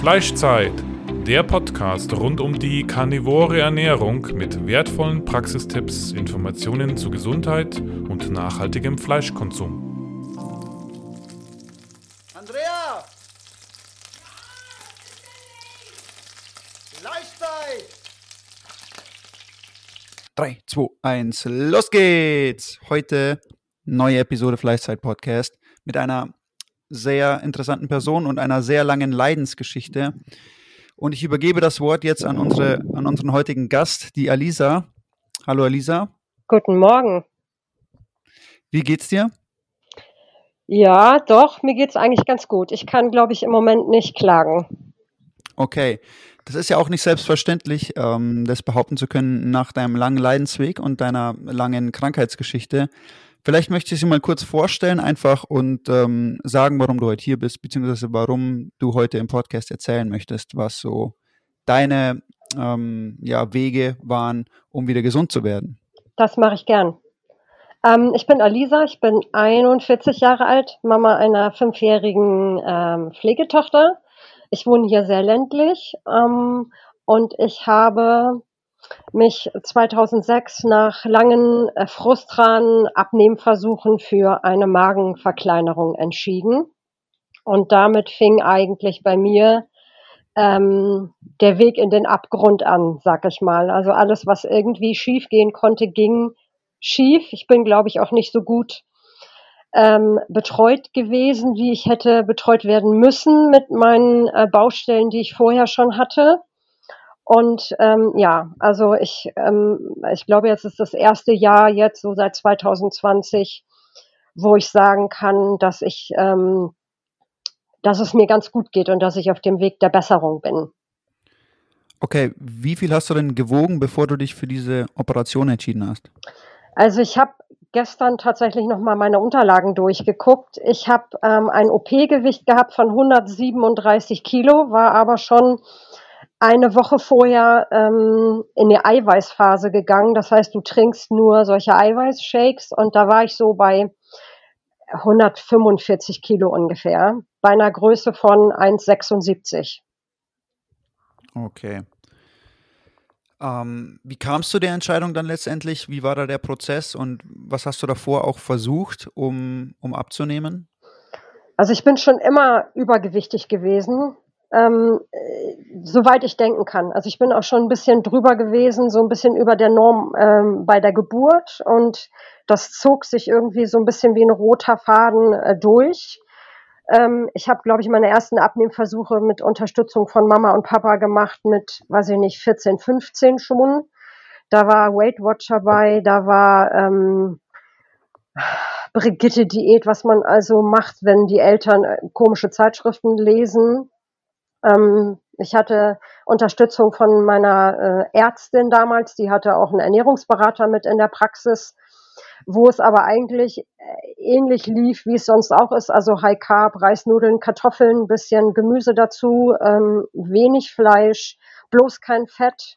Fleischzeit, der Podcast rund um die karnivore Ernährung mit wertvollen Praxistipps, Informationen zu Gesundheit und nachhaltigem Fleischkonsum. Andrea! Fleischzeit! 3, 2, 1, los geht's! Heute neue Episode Fleischzeit Podcast mit einer sehr interessanten Person und einer sehr langen Leidensgeschichte. Und ich übergebe das Wort jetzt an, unsere, an unseren heutigen Gast, die Alisa. Hallo Alisa. Guten Morgen. Wie geht's dir? Ja, doch, mir geht's eigentlich ganz gut. Ich kann, glaube ich, im Moment nicht klagen. Okay. Das ist ja auch nicht selbstverständlich, ähm, das behaupten zu können nach deinem langen Leidensweg und deiner langen Krankheitsgeschichte. Vielleicht möchte ich Sie mal kurz vorstellen einfach und ähm, sagen, warum du heute hier bist, beziehungsweise warum du heute im Podcast erzählen möchtest, was so deine ähm, ja, Wege waren, um wieder gesund zu werden. Das mache ich gern. Ähm, ich bin Alisa, ich bin 41 Jahre alt, Mama einer fünfjährigen ähm, Pflegetochter. Ich wohne hier sehr ländlich ähm, und ich habe mich 2006 nach langen äh, Abnehmversuchen für eine Magenverkleinerung entschieden. Und damit fing eigentlich bei mir ähm, der Weg in den Abgrund an, sag ich mal. Also alles, was irgendwie schief gehen konnte, ging schief. Ich bin, glaube ich, auch nicht so gut ähm, betreut gewesen, wie ich hätte betreut werden müssen mit meinen äh, Baustellen, die ich vorher schon hatte. Und ähm, ja, also ich, ähm, ich glaube, jetzt ist das erste Jahr jetzt so seit 2020, wo ich sagen kann, dass ich, ähm, dass es mir ganz gut geht und dass ich auf dem Weg der Besserung bin. Okay, wie viel hast du denn gewogen, bevor du dich für diese Operation entschieden hast? Also ich habe gestern tatsächlich noch mal meine Unterlagen durchgeguckt. Ich habe ähm, ein OP-Gewicht gehabt von 137 Kilo, war aber schon eine Woche vorher ähm, in die Eiweißphase gegangen. Das heißt, du trinkst nur solche Eiweißshakes und da war ich so bei 145 Kilo ungefähr, bei einer Größe von 1,76. Okay. Ähm, wie kamst du der Entscheidung dann letztendlich? Wie war da der Prozess und was hast du davor auch versucht, um, um abzunehmen? Also ich bin schon immer übergewichtig gewesen ähm, äh, soweit ich denken kann. Also ich bin auch schon ein bisschen drüber gewesen, so ein bisschen über der Norm ähm, bei der Geburt und das zog sich irgendwie so ein bisschen wie ein roter Faden äh, durch. Ähm, ich habe, glaube ich, meine ersten Abnehmversuche mit Unterstützung von Mama und Papa gemacht mit, weiß ich nicht, 14, 15 schon. Da war Weight Watcher bei, da war ähm, Brigitte Diät, was man also macht, wenn die Eltern äh, komische Zeitschriften lesen. Ähm, ich hatte Unterstützung von meiner äh, Ärztin damals, die hatte auch einen Ernährungsberater mit in der Praxis, wo es aber eigentlich äh, ähnlich lief, wie es sonst auch ist, also High Carb, Reisnudeln, Kartoffeln, bisschen Gemüse dazu, ähm, wenig Fleisch, bloß kein Fett.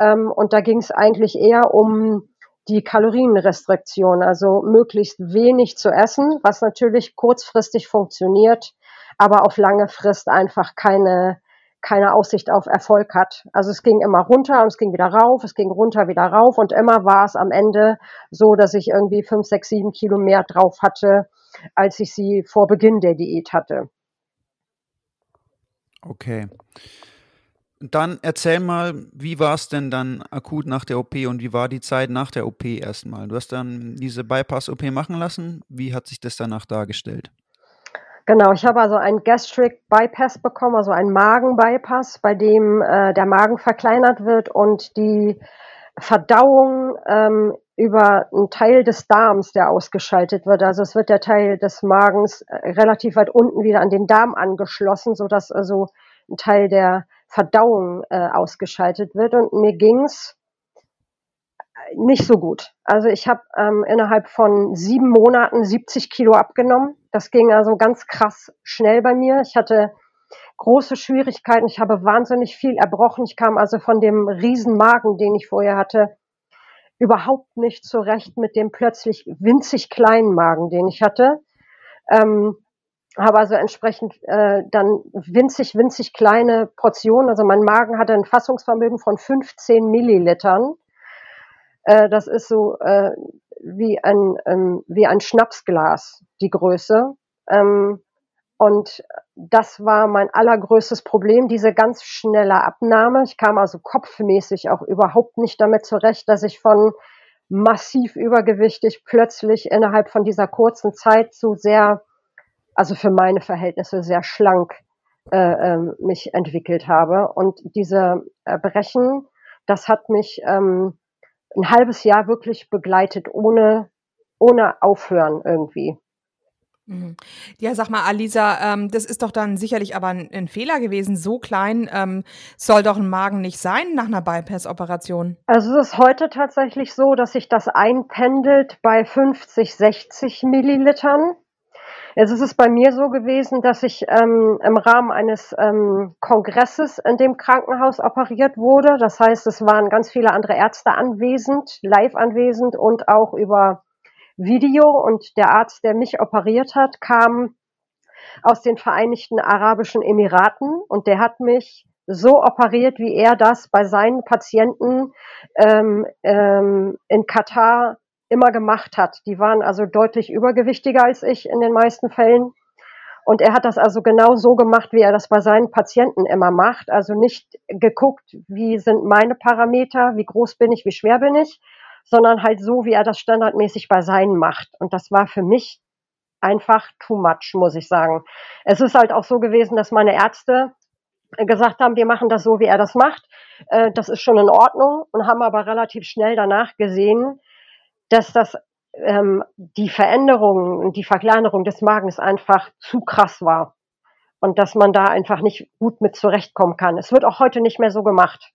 Ähm, und da ging es eigentlich eher um die Kalorienrestriktion, also möglichst wenig zu essen, was natürlich kurzfristig funktioniert, aber auf lange Frist einfach keine, keine Aussicht auf Erfolg hat. Also es ging immer runter und es ging wieder rauf, es ging runter, wieder rauf und immer war es am Ende so, dass ich irgendwie fünf, sechs, sieben Kilo mehr drauf hatte, als ich sie vor Beginn der Diät hatte. Okay. Dann erzähl mal, wie war es denn dann akut nach der OP und wie war die Zeit nach der OP erstmal? Du hast dann diese Bypass-OP machen lassen. Wie hat sich das danach dargestellt? Genau, ich habe also einen Gastric Bypass bekommen, also einen Magen-Bypass, bei dem äh, der Magen verkleinert wird und die Verdauung ähm, über einen Teil des Darms, der ausgeschaltet wird. Also es wird der Teil des Magens äh, relativ weit unten wieder an den Darm angeschlossen, sodass also ein Teil der Verdauung äh, ausgeschaltet wird. Und mir ging's nicht so gut. Also ich habe ähm, innerhalb von sieben Monaten 70 Kilo abgenommen. Das ging also ganz krass schnell bei mir. Ich hatte große Schwierigkeiten. Ich habe wahnsinnig viel erbrochen. Ich kam also von dem riesen Magen, den ich vorher hatte, überhaupt nicht zurecht mit dem plötzlich winzig kleinen Magen, den ich hatte. Ähm, habe also entsprechend äh, dann winzig, winzig kleine Portionen. Also mein Magen hatte ein Fassungsvermögen von 15 Millilitern. Äh, das ist so äh, wie ein ähm, wie ein Schnapsglas die Größe. Ähm, und das war mein allergrößtes Problem, diese ganz schnelle Abnahme. Ich kam also kopfmäßig auch überhaupt nicht damit zurecht, dass ich von massiv übergewichtig plötzlich innerhalb von dieser kurzen Zeit so sehr also für meine Verhältnisse sehr schlank äh, ähm, mich entwickelt habe. Und diese Brechen, das hat mich ähm, ein halbes Jahr wirklich begleitet, ohne, ohne Aufhören irgendwie. Mhm. Ja, sag mal, Alisa, ähm, das ist doch dann sicherlich aber ein, ein Fehler gewesen. So klein ähm, soll doch ein Magen nicht sein nach einer Bypass-Operation. Also es ist heute tatsächlich so, dass sich das einpendelt bei 50, 60 Millilitern. Jetzt ist es bei mir so gewesen, dass ich ähm, im Rahmen eines ähm, Kongresses in dem Krankenhaus operiert wurde. Das heißt, es waren ganz viele andere Ärzte anwesend, live anwesend und auch über Video. Und der Arzt, der mich operiert hat, kam aus den Vereinigten Arabischen Emiraten und der hat mich so operiert, wie er das bei seinen Patienten ähm, ähm, in Katar immer gemacht hat. Die waren also deutlich übergewichtiger als ich in den meisten Fällen. Und er hat das also genau so gemacht, wie er das bei seinen Patienten immer macht. Also nicht geguckt, wie sind meine Parameter, wie groß bin ich, wie schwer bin ich, sondern halt so, wie er das standardmäßig bei seinen macht. Und das war für mich einfach too much, muss ich sagen. Es ist halt auch so gewesen, dass meine Ärzte gesagt haben, wir machen das so, wie er das macht. Äh, das ist schon in Ordnung und haben aber relativ schnell danach gesehen, dass das ähm, die Veränderung und die Verkleinerung des Magens einfach zu krass war und dass man da einfach nicht gut mit zurechtkommen kann. Es wird auch heute nicht mehr so gemacht.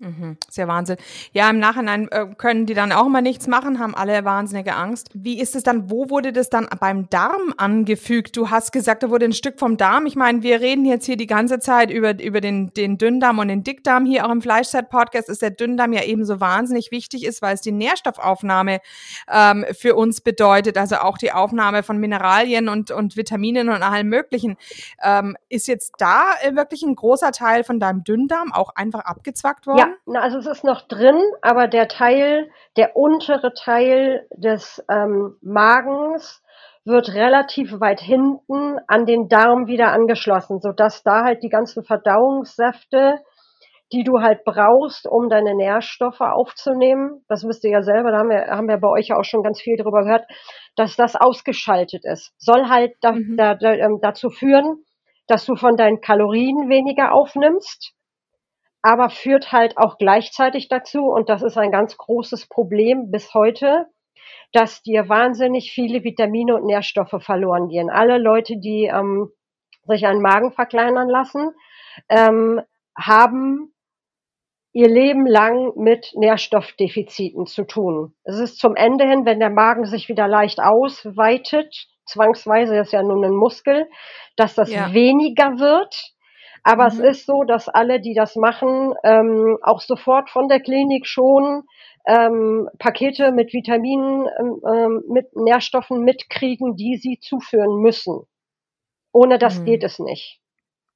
Mhm, sehr Wahnsinn. Ja, im Nachhinein äh, können die dann auch mal nichts machen, haben alle wahnsinnige Angst. Wie ist es dann, wo wurde das dann beim Darm angefügt? Du hast gesagt, da wurde ein Stück vom Darm. Ich meine, wir reden jetzt hier die ganze Zeit über, über den, den Dünndarm und den Dickdarm. Hier auch im Fleischzeit-Podcast ist der Dünndarm ja ebenso wahnsinnig wichtig ist, weil es die Nährstoffaufnahme ähm, für uns bedeutet. Also auch die Aufnahme von Mineralien und, und Vitaminen und allem Möglichen. Ähm, ist jetzt da äh, wirklich ein großer Teil von deinem Dünndarm auch einfach abgezwackt worden? Ja, na, also es ist noch drin, aber der Teil, der untere Teil des ähm, Magens wird relativ weit hinten an den Darm wieder angeschlossen, sodass da halt die ganzen Verdauungssäfte, die du halt brauchst, um deine Nährstoffe aufzunehmen, das wisst ihr ja selber, da haben wir, haben wir bei euch ja auch schon ganz viel darüber gehört, dass das ausgeschaltet ist. Soll halt da, mhm. da, da, ähm, dazu führen, dass du von deinen Kalorien weniger aufnimmst aber führt halt auch gleichzeitig dazu, und das ist ein ganz großes Problem bis heute, dass dir wahnsinnig viele Vitamine und Nährstoffe verloren gehen. Alle Leute, die ähm, sich einen Magen verkleinern lassen, ähm, haben ihr Leben lang mit Nährstoffdefiziten zu tun. Es ist zum Ende hin, wenn der Magen sich wieder leicht ausweitet, zwangsweise ist ja nun ein Muskel, dass das ja. weniger wird aber mhm. es ist so, dass alle, die das machen, ähm, auch sofort von der Klinik schon ähm, Pakete mit Vitaminen, ähm, ähm, mit Nährstoffen mitkriegen, die sie zuführen müssen. Ohne das mhm. geht es nicht.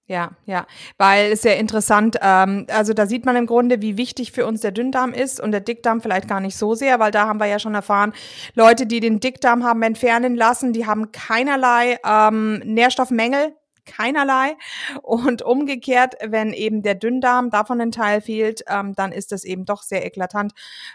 Ja, ja, weil es sehr interessant, ähm, also da sieht man im Grunde, wie wichtig für uns der Dünndarm ist und der Dickdarm vielleicht gar nicht so sehr, weil da haben wir ja schon erfahren, Leute, die den Dickdarm haben entfernen lassen, die haben keinerlei ähm, Nährstoffmängel, keinerlei. Und umgekehrt, wenn eben der Dünndarm davon ein Teil fehlt, ähm, dann ist das eben doch sehr eklatant.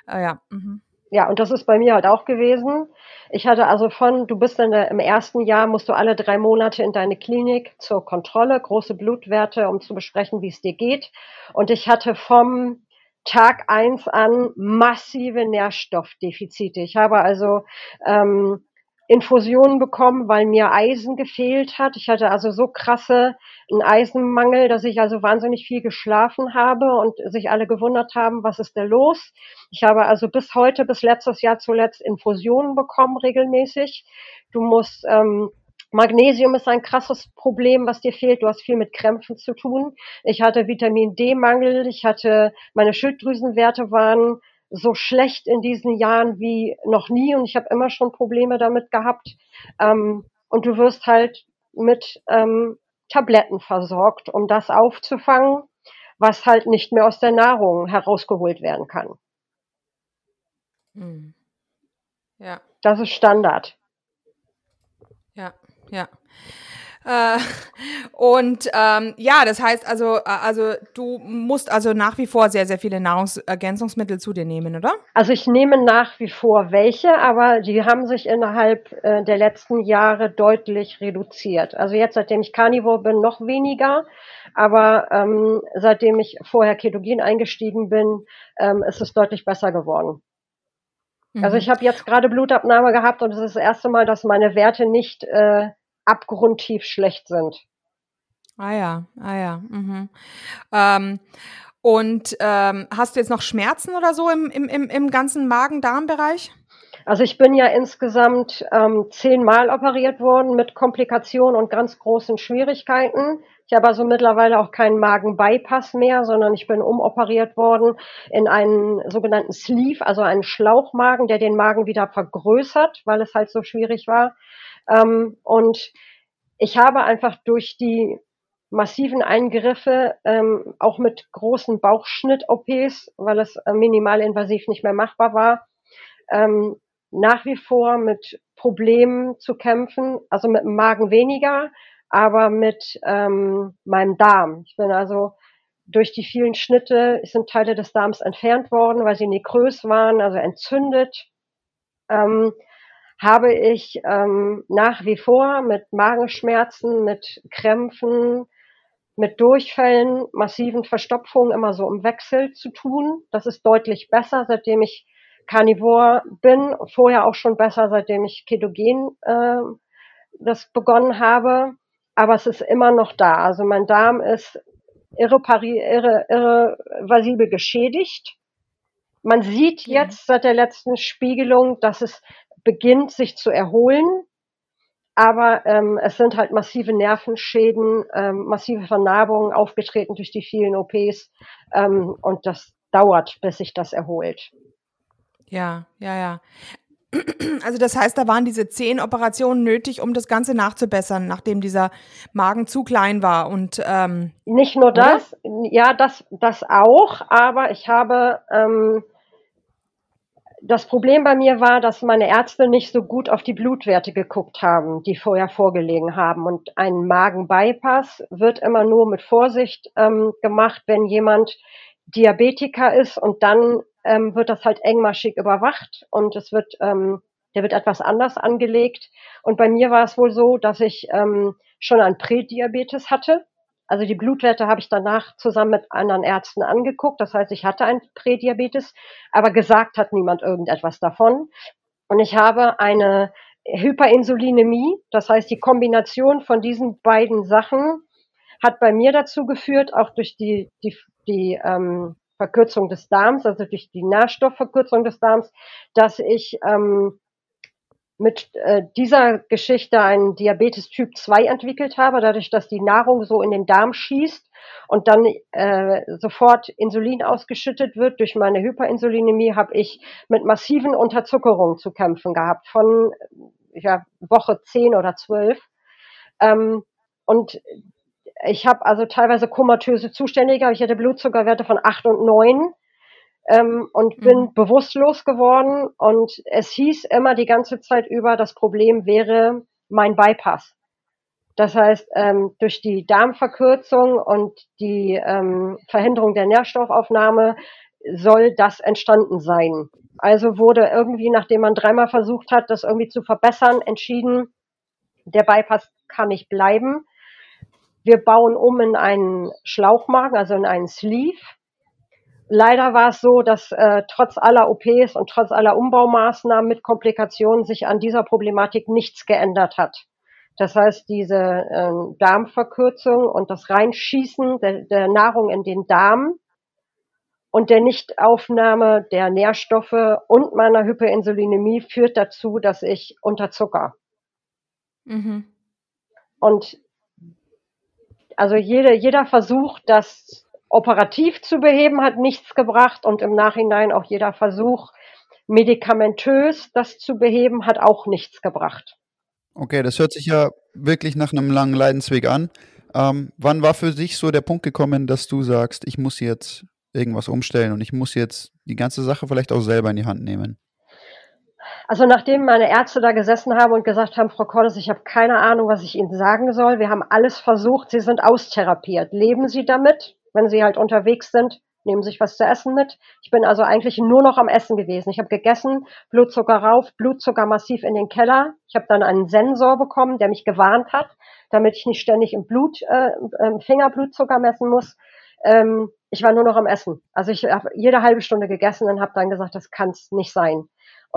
Äh, ja. Mhm. Ja, und das ist bei mir halt auch gewesen. Ich hatte also von, du bist der, im ersten Jahr, musst du alle drei Monate in deine Klinik zur Kontrolle, große Blutwerte, um zu besprechen, wie es dir geht. Und ich hatte vom Tag eins an massive Nährstoffdefizite. Ich habe also ähm, Infusionen bekommen, weil mir Eisen gefehlt hat. Ich hatte also so krasse einen Eisenmangel, dass ich also wahnsinnig viel geschlafen habe und sich alle gewundert haben, was ist denn los? Ich habe also bis heute, bis letztes Jahr zuletzt Infusionen bekommen regelmäßig. Du musst ähm, Magnesium ist ein krasses Problem, was dir fehlt. Du hast viel mit Krämpfen zu tun. Ich hatte Vitamin D-Mangel. Ich hatte, meine Schilddrüsenwerte waren so schlecht in diesen Jahren wie noch nie und ich habe immer schon Probleme damit gehabt. Ähm, und du wirst halt mit ähm, Tabletten versorgt, um das aufzufangen, was halt nicht mehr aus der Nahrung herausgeholt werden kann. Mhm. Ja, Das ist Standard. ja, ja. Äh, und ähm, ja, das heißt also, äh, also du musst also nach wie vor sehr, sehr viele Nahrungsergänzungsmittel zu dir nehmen, oder? Also ich nehme nach wie vor welche, aber die haben sich innerhalb äh, der letzten Jahre deutlich reduziert. Also jetzt, seitdem ich Carnivore bin, noch weniger, aber ähm, seitdem ich vorher Ketogen eingestiegen bin, ähm, ist es deutlich besser geworden. Also Mhm. ich habe jetzt gerade Blutabnahme gehabt und es ist das erste Mal, dass meine Werte nicht äh, abgrundtief schlecht sind. Ah ja, ah ja. Mhm. Ähm, und ähm, hast du jetzt noch Schmerzen oder so im, im, im, im ganzen Magen-Darm-Bereich? Also ich bin ja insgesamt ähm, zehnmal operiert worden mit Komplikationen und ganz großen Schwierigkeiten. Ich habe also mittlerweile auch keinen Magen-Bypass mehr, sondern ich bin umoperiert worden in einen sogenannten Sleeve, also einen Schlauchmagen, der den Magen wieder vergrößert, weil es halt so schwierig war. Ähm, und ich habe einfach durch die massiven Eingriffe, ähm, auch mit großen Bauchschnitt-OPs, weil es äh, minimalinvasiv nicht mehr machbar war, ähm, nach wie vor mit Problemen zu kämpfen, also mit dem Magen weniger, aber mit ähm, meinem Darm. Ich bin also durch die vielen Schnitte sind Teile des Darms entfernt worden, weil sie nekrös waren, also entzündet. Ähm, habe ich ähm, nach wie vor mit Magenschmerzen, mit Krämpfen, mit Durchfällen, massiven Verstopfungen immer so im Wechsel zu tun. Das ist deutlich besser, seitdem ich Carnivore bin, vorher auch schon besser, seitdem ich Ketogen äh, das begonnen habe. Aber es ist immer noch da. Also mein Darm ist irrepari irre, irreversibel geschädigt. Man sieht jetzt seit der letzten Spiegelung, dass es beginnt, sich zu erholen. Aber ähm, es sind halt massive Nervenschäden, ähm, massive Vernarbungen aufgetreten durch die vielen OPs. Ähm, und das dauert, bis sich das erholt. Ja, ja, ja. Also das heißt, da waren diese zehn Operationen nötig, um das Ganze nachzubessern, nachdem dieser Magen zu klein war. Und ähm, Nicht nur Oder? das, ja, das, das auch, aber ich habe, ähm, das Problem bei mir war, dass meine Ärzte nicht so gut auf die Blutwerte geguckt haben, die vorher vorgelegen haben. Und ein Magenbypass wird immer nur mit Vorsicht ähm, gemacht, wenn jemand Diabetiker ist und dann ähm, wird das halt engmaschig überwacht und es wird, ähm, der wird etwas anders angelegt. Und bei mir war es wohl so, dass ich ähm, schon ein Prädiabetes hatte. Also die Blutwerte habe ich danach zusammen mit anderen Ärzten angeguckt. Das heißt, ich hatte ein Prädiabetes, aber gesagt hat niemand irgendetwas davon. Und ich habe eine Hyperinsulinämie. Das heißt, die Kombination von diesen beiden Sachen hat bei mir dazu geführt, auch durch die, die, die ähm, Verkürzung des Darms, also durch die Nährstoffverkürzung des Darms, dass ich ähm, mit äh, dieser Geschichte einen Diabetes Typ 2 entwickelt habe, dadurch, dass die Nahrung so in den Darm schießt und dann äh, sofort Insulin ausgeschüttet wird. Durch meine Hyperinsulinämie habe ich mit massiven Unterzuckerungen zu kämpfen gehabt, von ja, Woche 10 oder 12. Ähm, und ich habe also teilweise komatöse Zustände gehabt. Ich hatte Blutzuckerwerte von 8 und 9 ähm, und bin Mhm. bewusstlos geworden. Und es hieß immer die ganze Zeit über, das Problem wäre mein Bypass. Das heißt, ähm, durch die Darmverkürzung und die ähm, Verhinderung der Nährstoffaufnahme soll das entstanden sein. Also wurde irgendwie, nachdem man dreimal versucht hat, das irgendwie zu verbessern, entschieden, der Bypass kann nicht bleiben. Wir bauen um in einen Schlauchmagen, also in einen Sleeve. Leider war es so, dass äh, trotz aller OPs und trotz aller Umbaumaßnahmen mit Komplikationen sich an dieser Problematik nichts geändert hat. Das heißt, diese äh, Darmverkürzung und das Reinschießen der, der Nahrung in den Darm und der Nichtaufnahme der Nährstoffe und meiner Hyperinsulinämie führt dazu, dass ich unterzucker. Mhm. Und also jede, jeder Versuch, das operativ zu beheben, hat nichts gebracht und im Nachhinein auch jeder Versuch, medikamentös das zu beheben, hat auch nichts gebracht. Okay, das hört sich ja wirklich nach einem langen Leidensweg an. Ähm, wann war für dich so der Punkt gekommen, dass du sagst, ich muss jetzt irgendwas umstellen und ich muss jetzt die ganze Sache vielleicht auch selber in die Hand nehmen? Also nachdem meine Ärzte da gesessen haben und gesagt haben, Frau Cordes, ich habe keine Ahnung, was ich Ihnen sagen soll. Wir haben alles versucht. Sie sind austherapiert. Leben Sie damit, wenn Sie halt unterwegs sind? Nehmen sich was zu essen mit. Ich bin also eigentlich nur noch am Essen gewesen. Ich habe gegessen, Blutzucker rauf, Blutzucker massiv in den Keller. Ich habe dann einen Sensor bekommen, der mich gewarnt hat, damit ich nicht ständig im Blut, äh, im Finger Blutzucker messen muss. Ähm, ich war nur noch am Essen. Also ich habe jede halbe Stunde gegessen und habe dann gesagt, das kann es nicht sein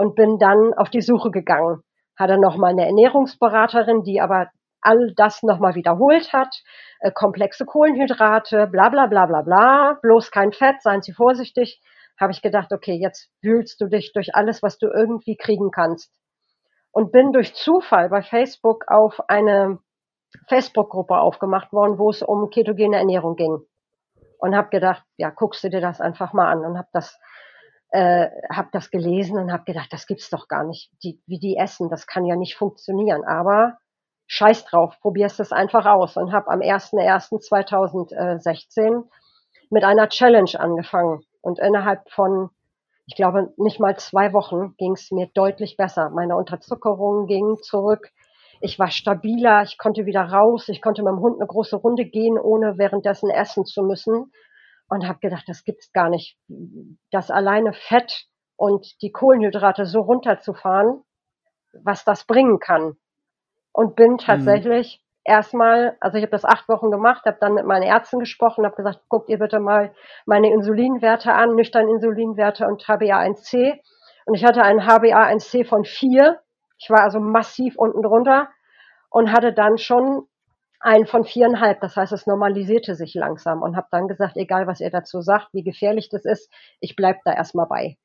und bin dann auf die Suche gegangen. Hatte nochmal eine Ernährungsberaterin, die aber all das nochmal wiederholt hat. Äh, komplexe Kohlenhydrate, bla bla bla bla bla, bloß kein Fett, seien Sie vorsichtig. Habe ich gedacht, okay, jetzt wühlst du dich durch alles, was du irgendwie kriegen kannst. Und bin durch Zufall bei Facebook auf eine Facebook-Gruppe aufgemacht worden, wo es um ketogene Ernährung ging. Und habe gedacht, ja, guckst du dir das einfach mal an und habe das äh, habe das gelesen und habe gedacht, das gibt's doch gar nicht. Die, wie die essen, das kann ja nicht funktionieren. Aber scheiß drauf, probierst es einfach aus und habe am 01.01.2016 mit einer Challenge angefangen. Und innerhalb von, ich glaube, nicht mal zwei Wochen ging es mir deutlich besser. Meine Unterzuckerung ging zurück. Ich war stabiler, ich konnte wieder raus, ich konnte mit dem Hund eine große Runde gehen, ohne währenddessen essen zu müssen und habe gedacht, das gibt's gar nicht. Das alleine Fett und die Kohlenhydrate so runterzufahren, was das bringen kann. Und bin mhm. tatsächlich mhm. erstmal, also ich habe das acht Wochen gemacht, habe dann mit meinen Ärzten gesprochen, habe gesagt, guckt ihr bitte mal meine Insulinwerte an, nüchtern Insulinwerte und HbA1c. Und ich hatte einen HbA1c von vier. Ich war also massiv unten drunter und hatte dann schon einen von viereinhalb. Das heißt, es normalisierte sich langsam und habe dann gesagt, egal was ihr dazu sagt, wie gefährlich das ist, ich bleib da erstmal bei.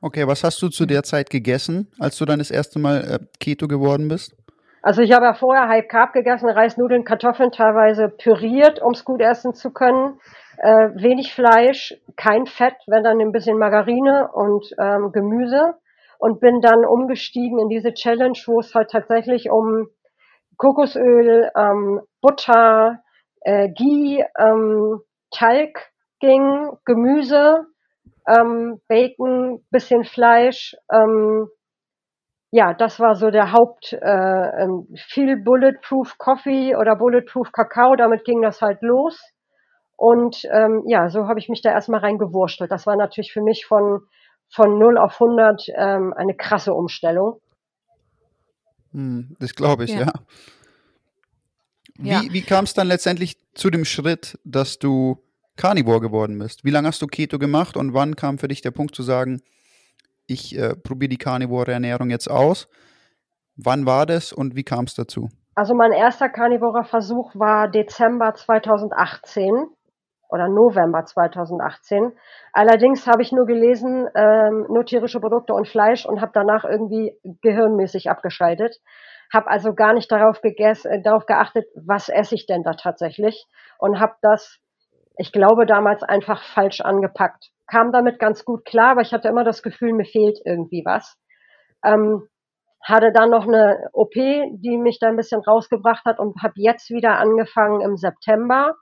Okay, was hast du zu der Zeit gegessen, als du dann das erste Mal äh, Keto geworden bist? Also ich habe ja vorher High Carb gegessen, Reis, Nudeln, Kartoffeln, teilweise püriert, um es gut essen zu können. Äh, wenig Fleisch, kein Fett, wenn dann ein bisschen Margarine und ähm, Gemüse. Und bin dann umgestiegen in diese Challenge, wo es halt tatsächlich um Kokosöl, ähm, Butter, äh, Ghee, ähm, Talg ging, Gemüse, ähm, Bacon, bisschen Fleisch. Ähm, ja, das war so der Haupt, äh, ähm, viel Bulletproof Coffee oder Bulletproof Kakao, damit ging das halt los. Und ähm, ja, so habe ich mich da erstmal reingewurschtelt. Das war natürlich für mich von, von 0 auf 100 ähm, eine krasse Umstellung. Hm, das glaube ich, ja. ja. Wie, ja. wie kam es dann letztendlich zu dem Schritt, dass du Carnivore geworden bist? Wie lange hast du Keto gemacht und wann kam für dich der Punkt zu sagen, ich äh, probiere die Carnivore Ernährung jetzt aus? Wann war das und wie kam es dazu? Also mein erster Carnivore Versuch war Dezember 2018 oder November 2018. Allerdings habe ich nur gelesen, ähm, nur tierische Produkte und Fleisch und habe danach irgendwie gehirnmäßig abgeschaltet. Habe also gar nicht darauf, gegessen, äh, darauf geachtet, was esse ich denn da tatsächlich und habe das, ich glaube, damals einfach falsch angepackt. Kam damit ganz gut klar, aber ich hatte immer das Gefühl, mir fehlt irgendwie was. Ähm, hatte dann noch eine OP, die mich da ein bisschen rausgebracht hat und habe jetzt wieder angefangen im September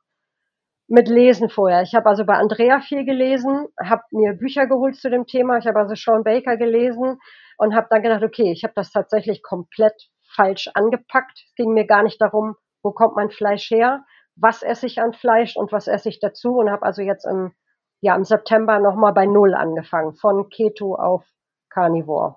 mit Lesen vorher. Ich habe also bei Andrea viel gelesen, habe mir Bücher geholt zu dem Thema. Ich habe also Sean Baker gelesen und habe dann gedacht, okay, ich habe das tatsächlich komplett falsch angepackt. Es ging mir gar nicht darum, wo kommt mein Fleisch her, was esse ich an Fleisch und was esse ich dazu und habe also jetzt im, ja, im September nochmal bei Null angefangen, von Keto auf Carnivore.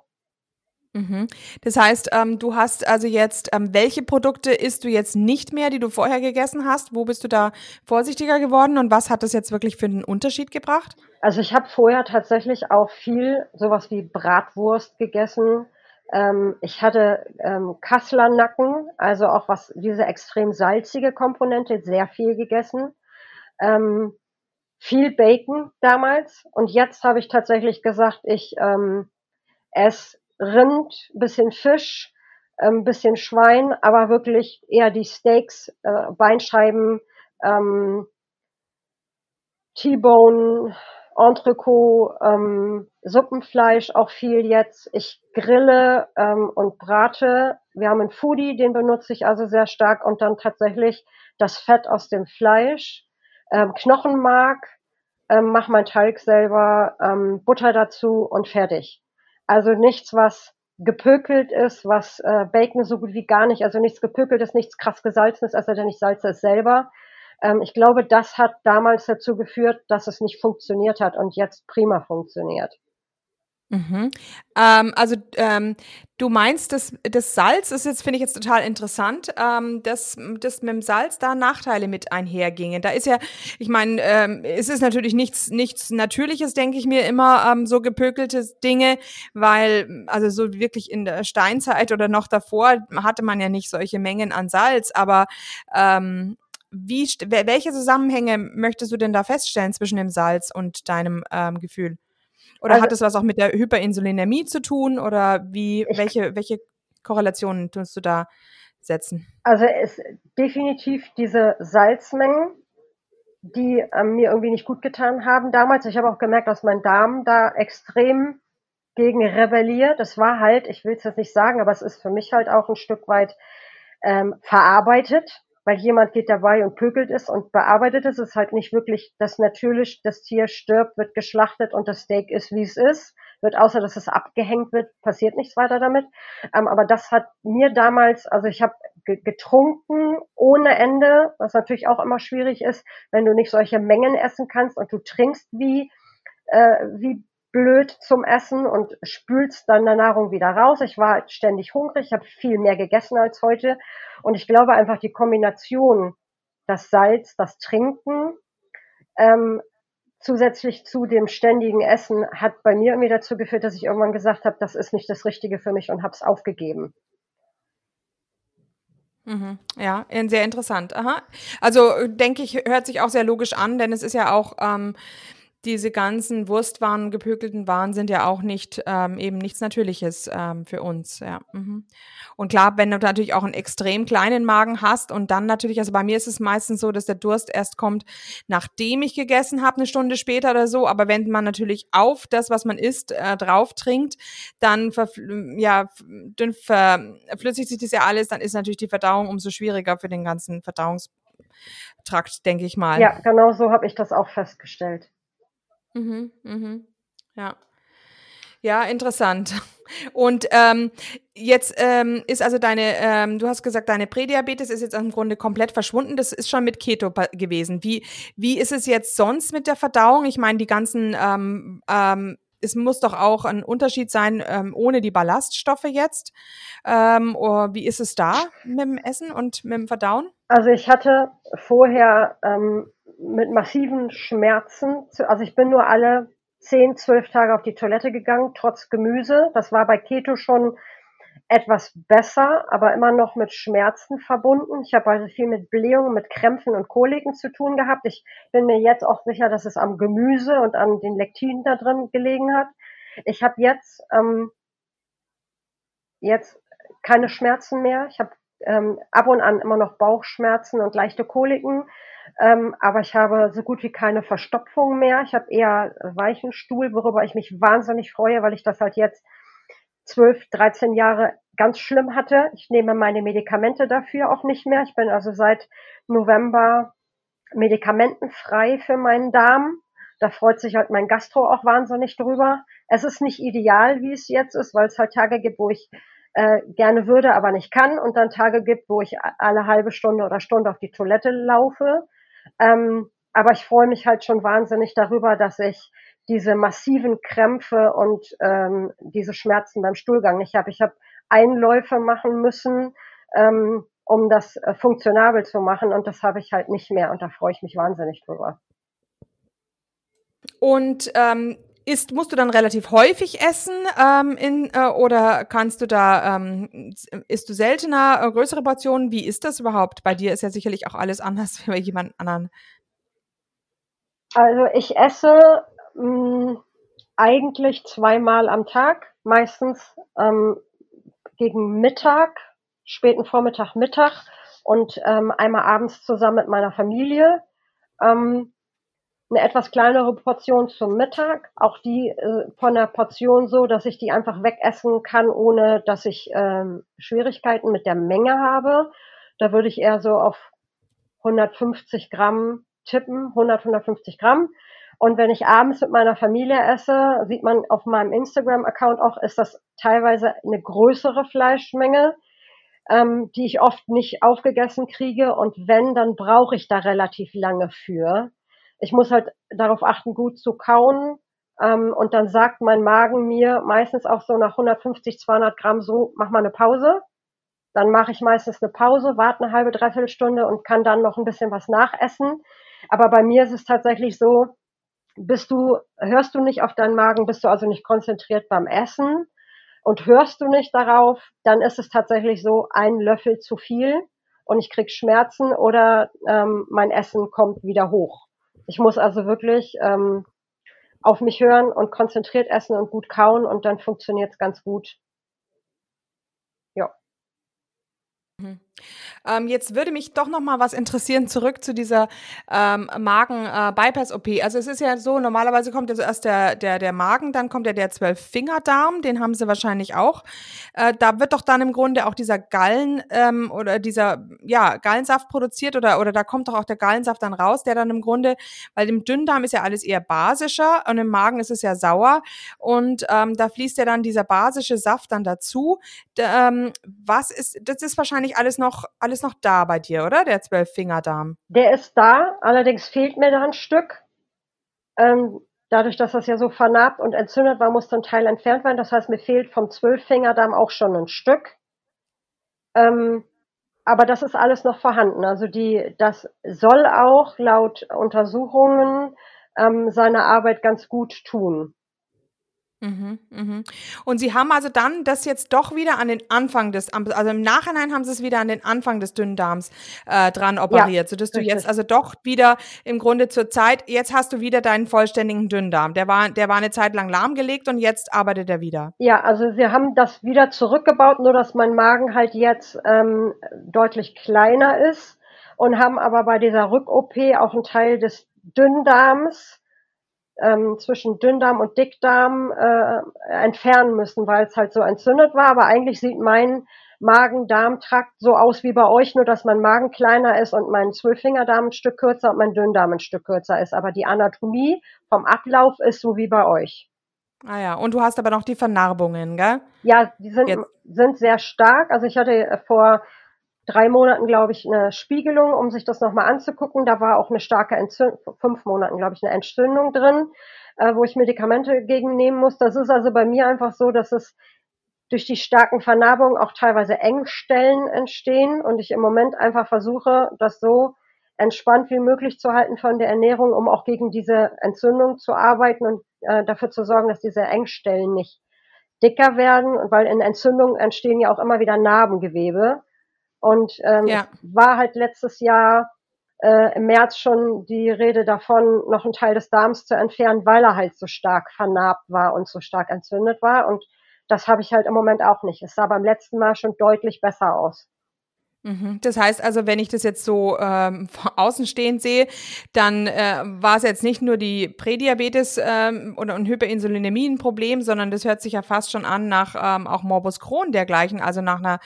Mhm. Das heißt, ähm, du hast also jetzt, ähm, welche Produkte isst du jetzt nicht mehr, die du vorher gegessen hast? Wo bist du da vorsichtiger geworden und was hat das jetzt wirklich für einen Unterschied gebracht? Also ich habe vorher tatsächlich auch viel sowas wie Bratwurst gegessen. Ähm, ich hatte ähm, Kassler also auch was diese extrem salzige Komponente, sehr viel gegessen. Ähm, viel Bacon damals und jetzt habe ich tatsächlich gesagt, ich ähm, esse Rind, bisschen Fisch, ähm, bisschen Schwein, aber wirklich eher die Steaks, äh, Beinscheiben, ähm, T-Bone Entrecot, ähm, Suppenfleisch auch viel jetzt. Ich grille ähm, und brate. Wir haben einen Foodie, den benutze ich also sehr stark und dann tatsächlich das Fett aus dem Fleisch, ähm, Knochenmark, ähm, mach mein Teig selber, ähm, Butter dazu und fertig. Also nichts, was gepökelt ist, was äh, Bacon so gut wie gar nicht, also nichts gepökeltes, nichts krass gesalzenes, also denn ich salze es selber. Ähm, ich glaube, das hat damals dazu geführt, dass es nicht funktioniert hat und jetzt prima funktioniert. Mhm. Ähm, also ähm, du meinst, dass das Salz ist jetzt, finde ich jetzt total interessant, ähm, dass, dass mit dem Salz da Nachteile mit einhergingen. Da ist ja, ich meine, ähm, es ist natürlich nichts, nichts Natürliches, denke ich mir immer, ähm, so gepökelte Dinge, weil, also so wirklich in der Steinzeit oder noch davor hatte man ja nicht solche Mengen an Salz, aber ähm, wie, welche Zusammenhänge möchtest du denn da feststellen zwischen dem Salz und deinem ähm, Gefühl? Oder also, hat es was auch mit der Hyperinsulinämie zu tun? Oder wie, welche, welche Korrelationen tust du da setzen? Also es definitiv diese Salzmengen, die ähm, mir irgendwie nicht gut getan haben damals. Ich habe auch gemerkt, dass mein Darm da extrem gegen rebelliert. Das war halt, ich will es jetzt nicht sagen, aber es ist für mich halt auch ein Stück weit ähm, verarbeitet weil jemand geht dabei und pökelt es und bearbeitet es. Es ist halt nicht wirklich das natürlich, das Tier stirbt, wird geschlachtet und das Steak ist, wie es ist. Wird außer, dass es abgehängt wird, passiert nichts weiter damit. Ähm, aber das hat mir damals, also ich habe getrunken ohne Ende, was natürlich auch immer schwierig ist, wenn du nicht solche Mengen essen kannst und du trinkst wie, äh, wie blöd zum Essen und spülst dann der Nahrung wieder raus. Ich war halt ständig hungrig, ich habe viel mehr gegessen als heute und ich glaube einfach die Kombination, das Salz, das Trinken, ähm, zusätzlich zu dem ständigen Essen hat bei mir irgendwie dazu geführt, dass ich irgendwann gesagt habe, das ist nicht das Richtige für mich und habe es aufgegeben. Mhm. Ja, sehr interessant. Aha. Also denke ich, hört sich auch sehr logisch an, denn es ist ja auch ähm, diese ganzen Wurstwaren, gepökelten Waren sind ja auch nicht ähm, eben nichts Natürliches ähm, für uns. Ja. Mhm. Und klar, wenn du natürlich auch einen extrem kleinen Magen hast und dann natürlich, also bei mir ist es meistens so, dass der Durst erst kommt, nachdem ich gegessen habe, eine Stunde später oder so. Aber wenn man natürlich auf das, was man isst, äh, drauf trinkt, dann ja, dann verflüssigt sich das ja alles, dann ist natürlich die Verdauung umso schwieriger für den ganzen Verdauungstrakt, denke ich mal. Ja, genau so habe ich das auch festgestellt. Mhm, mhm. Ja. Ja, interessant. Und ähm, jetzt ähm, ist also deine, ähm, du hast gesagt, deine Prädiabetes ist jetzt im Grunde komplett verschwunden. Das ist schon mit Keto gewesen. Wie, wie ist es jetzt sonst mit der Verdauung? Ich meine, die ganzen, ähm, ähm, es muss doch auch ein Unterschied sein ähm, ohne die Ballaststoffe jetzt. Ähm, oder wie ist es da mit dem Essen und mit dem Verdauen? Also ich hatte vorher ähm, mit massiven Schmerzen. Also ich bin nur alle zehn, zwölf Tage auf die Toilette gegangen, trotz Gemüse. Das war bei Keto schon etwas besser, aber immer noch mit Schmerzen verbunden. Ich habe also viel mit Blähungen, mit Krämpfen und Koliken zu tun gehabt. Ich bin mir jetzt auch sicher, dass es am Gemüse und an den Lektinen da drin gelegen hat. Ich habe jetzt ähm, jetzt keine Schmerzen mehr. Ich habe ähm, ab und an immer noch Bauchschmerzen und leichte Koliken. Ähm, aber ich habe so gut wie keine Verstopfung mehr. Ich habe eher weichen Stuhl, worüber ich mich wahnsinnig freue, weil ich das halt jetzt zwölf, dreizehn Jahre ganz schlimm hatte. Ich nehme meine Medikamente dafür auch nicht mehr. Ich bin also seit November medikamentenfrei für meinen Darm. Da freut sich halt mein Gastro auch wahnsinnig drüber. Es ist nicht ideal, wie es jetzt ist, weil es halt Tage gibt, wo ich äh, gerne würde, aber nicht kann und dann Tage gibt, wo ich alle halbe Stunde oder Stunde auf die Toilette laufe. Ähm, aber ich freue mich halt schon wahnsinnig darüber, dass ich diese massiven Krämpfe und ähm, diese Schmerzen beim Stuhlgang nicht habe. Ich habe Einläufe machen müssen, ähm, um das äh, funktionabel zu machen und das habe ich halt nicht mehr und da freue ich mich wahnsinnig drüber. Und ähm, ist, musst du dann relativ häufig essen ähm, in, äh, oder kannst du da, ähm, isst du seltener äh, größere Portionen? Wie ist das überhaupt? Bei dir ist ja sicherlich auch alles anders wie bei jemand anderen. Also ich esse mh, hm, eigentlich zweimal am Tag, meistens ähm, gegen Mittag, späten Vormittag, Mittag und ähm, einmal abends zusammen mit meiner Familie. Ähm, eine etwas kleinere Portion zum Mittag. Auch die äh, von der Portion so, dass ich die einfach wegessen kann, ohne dass ich ähm, Schwierigkeiten mit der Menge habe. Da würde ich eher so auf 150 Gramm tippen, 100, 150 Gramm. Und wenn ich abends mit meiner Familie esse, sieht man auf meinem Instagram-Account auch, ist das teilweise eine größere Fleischmenge, ähm, die ich oft nicht aufgegessen kriege. Und wenn, dann brauche ich da relativ lange für. Ich muss halt darauf achten, gut zu kauen. Ähm, und dann sagt mein Magen mir meistens auch so nach 150, 200 Gramm so, mach mal eine Pause. Dann mache ich meistens eine Pause, warte eine halbe, dreiviertel Stunde und kann dann noch ein bisschen was nachessen. Aber bei mir ist es tatsächlich so, bist du, hörst du nicht auf deinen Magen, bist du also nicht konzentriert beim Essen und hörst du nicht darauf, dann ist es tatsächlich so ein Löffel zu viel und ich krieg Schmerzen oder ähm, mein Essen kommt wieder hoch. Ich muss also wirklich ähm, auf mich hören und konzentriert essen und gut kauen und dann funktioniert es ganz gut. Ja. Mhm. Ähm, jetzt würde mich doch noch mal was interessieren zurück zu dieser ähm, Magen-Bypass-OP. Äh, also es ist ja so, normalerweise kommt jetzt erst der, der, der Magen, dann kommt ja der Zwölffingerdarm, den haben sie wahrscheinlich auch. Äh, da wird doch dann im Grunde auch dieser Gallen ähm, oder dieser ja, Gallensaft produziert oder, oder da kommt doch auch der Gallensaft dann raus, der dann im Grunde, weil im Dünndarm ist ja alles eher basischer und im Magen ist es ja sauer und ähm, da fließt ja dann dieser basische Saft dann dazu. D ähm, was ist, das ist wahrscheinlich alles noch, alles ist noch da bei dir, oder? Der Zwölffingerdarm. Der ist da, allerdings fehlt mir da ein Stück. Ähm, dadurch, dass das ja so vernarbt und entzündet war, muss ein Teil entfernt werden. Das heißt, mir fehlt vom Zwölffingerdarm auch schon ein Stück. Ähm, aber das ist alles noch vorhanden. Also die, das soll auch laut Untersuchungen ähm, seine Arbeit ganz gut tun. Mhm, mhm. Und Sie haben also dann das jetzt doch wieder an den Anfang des, also im Nachhinein haben Sie es wieder an den Anfang des Dünndarms äh, dran operiert, ja, sodass du jetzt also doch wieder im Grunde zur Zeit, jetzt hast du wieder deinen vollständigen Dünndarm. Der war, der war eine Zeit lang lahmgelegt und jetzt arbeitet er wieder. Ja, also Sie haben das wieder zurückgebaut, nur dass mein Magen halt jetzt ähm, deutlich kleiner ist und haben aber bei dieser Rück-OP auch einen Teil des Dünndarms ähm, zwischen Dünndarm und Dickdarm äh, entfernen müssen, weil es halt so entzündet war. Aber eigentlich sieht mein Magen-Darm-Trakt so aus wie bei euch, nur dass mein Magen kleiner ist und mein Zwölffingerdarm ein Stück kürzer und mein Dünndarm ein Stück kürzer ist. Aber die Anatomie vom Ablauf ist so wie bei euch. Ah ja, und du hast aber noch die Vernarbungen, gell? Ja, die sind, sind sehr stark. Also ich hatte vor drei Monaten, glaube ich, eine Spiegelung, um sich das nochmal anzugucken. Da war auch eine starke Entzündung, fünf Monaten, glaube ich, eine Entzündung drin, äh, wo ich Medikamente gegen nehmen muss. Das ist also bei mir einfach so, dass es durch die starken Vernarbungen auch teilweise Engstellen entstehen und ich im Moment einfach versuche, das so entspannt wie möglich zu halten von der Ernährung, um auch gegen diese Entzündung zu arbeiten und äh, dafür zu sorgen, dass diese Engstellen nicht dicker werden weil in Entzündungen entstehen ja auch immer wieder Narbengewebe und ähm, ja. war halt letztes Jahr äh, im März schon die Rede davon, noch einen Teil des Darms zu entfernen, weil er halt so stark vernarbt war und so stark entzündet war. Und das habe ich halt im Moment auch nicht. Es sah beim letzten Mal schon deutlich besser aus. Mhm. Das heißt also, wenn ich das jetzt so ähm, außenstehend sehe, dann äh, war es jetzt nicht nur die Prädiabetes ähm, oder ein Hyperinsulinämie ein Problem, sondern das hört sich ja fast schon an nach ähm, auch Morbus Crohn dergleichen, also nach einer,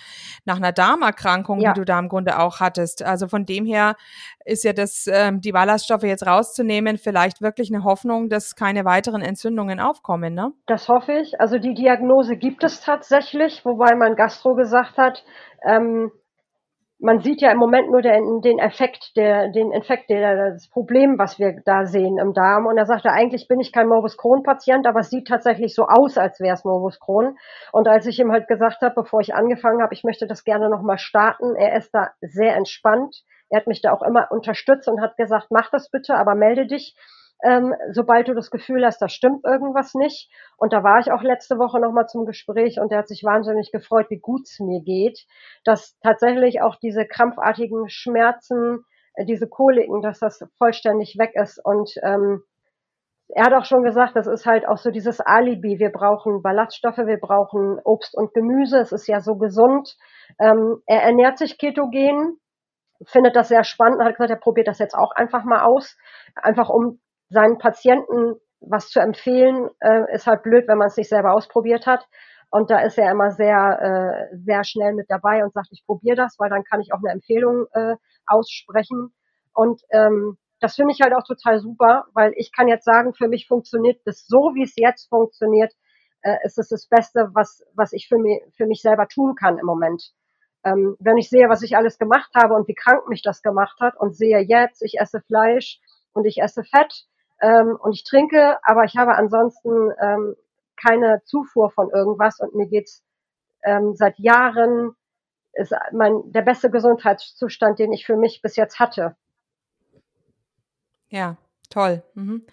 nach einer Darmerkrankung, ja. die du da im Grunde auch hattest. Also von dem her ist ja das, ähm, die Ballaststoffe jetzt rauszunehmen, vielleicht wirklich eine Hoffnung, dass keine weiteren Entzündungen aufkommen, ne? Das hoffe ich. Also die Diagnose gibt es tatsächlich, wobei mein Gastro gesagt hat, ähm, man sieht ja im Moment nur den, den Effekt, der, den Effekt, der, das Problem, was wir da sehen im Darm. Und er sagte, eigentlich bin ich kein Morbus Crohn-Patient, aber es sieht tatsächlich so aus, als wäre es Morbus Crohn. Und als ich ihm halt gesagt habe, bevor ich angefangen habe, ich möchte das gerne nochmal starten, er ist da sehr entspannt. Er hat mich da auch immer unterstützt und hat gesagt, mach das bitte, aber melde dich ähm, sobald du das Gefühl hast, da stimmt irgendwas nicht. Und da war ich auch letzte Woche nochmal zum Gespräch und der hat sich wahnsinnig gefreut, wie gut es mir geht, dass tatsächlich auch diese krampfartigen Schmerzen, äh, diese Koliken, dass das vollständig weg ist. Und ähm, er hat auch schon gesagt, das ist halt auch so dieses Alibi. Wir brauchen Ballaststoffe, wir brauchen Obst und Gemüse. Es ist ja so gesund. Ähm, er ernährt sich ketogen, findet das sehr spannend, hat gesagt, er probiert das jetzt auch einfach mal aus, einfach um seinen Patienten was zu empfehlen, äh, ist halt blöd, wenn man es nicht selber ausprobiert hat. Und da ist er immer sehr, äh, sehr schnell mit dabei und sagt, ich probiere das, weil dann kann ich auch eine Empfehlung äh, aussprechen. Und ähm, das finde ich halt auch total super, weil ich kann jetzt sagen, für mich funktioniert das so, wie es jetzt funktioniert, äh, ist es das Beste, was, was ich für mich, für mich selber tun kann im Moment. Ähm, wenn ich sehe, was ich alles gemacht habe und wie krank mich das gemacht hat und sehe jetzt, ich esse Fleisch und ich esse Fett ähm, und ich trinke, aber ich habe ansonsten ähm, keine Zufuhr von irgendwas und mir geht's ähm, seit Jahren ist mein der beste Gesundheitszustand, den ich für mich bis jetzt hatte. Ja, toll. Mhm.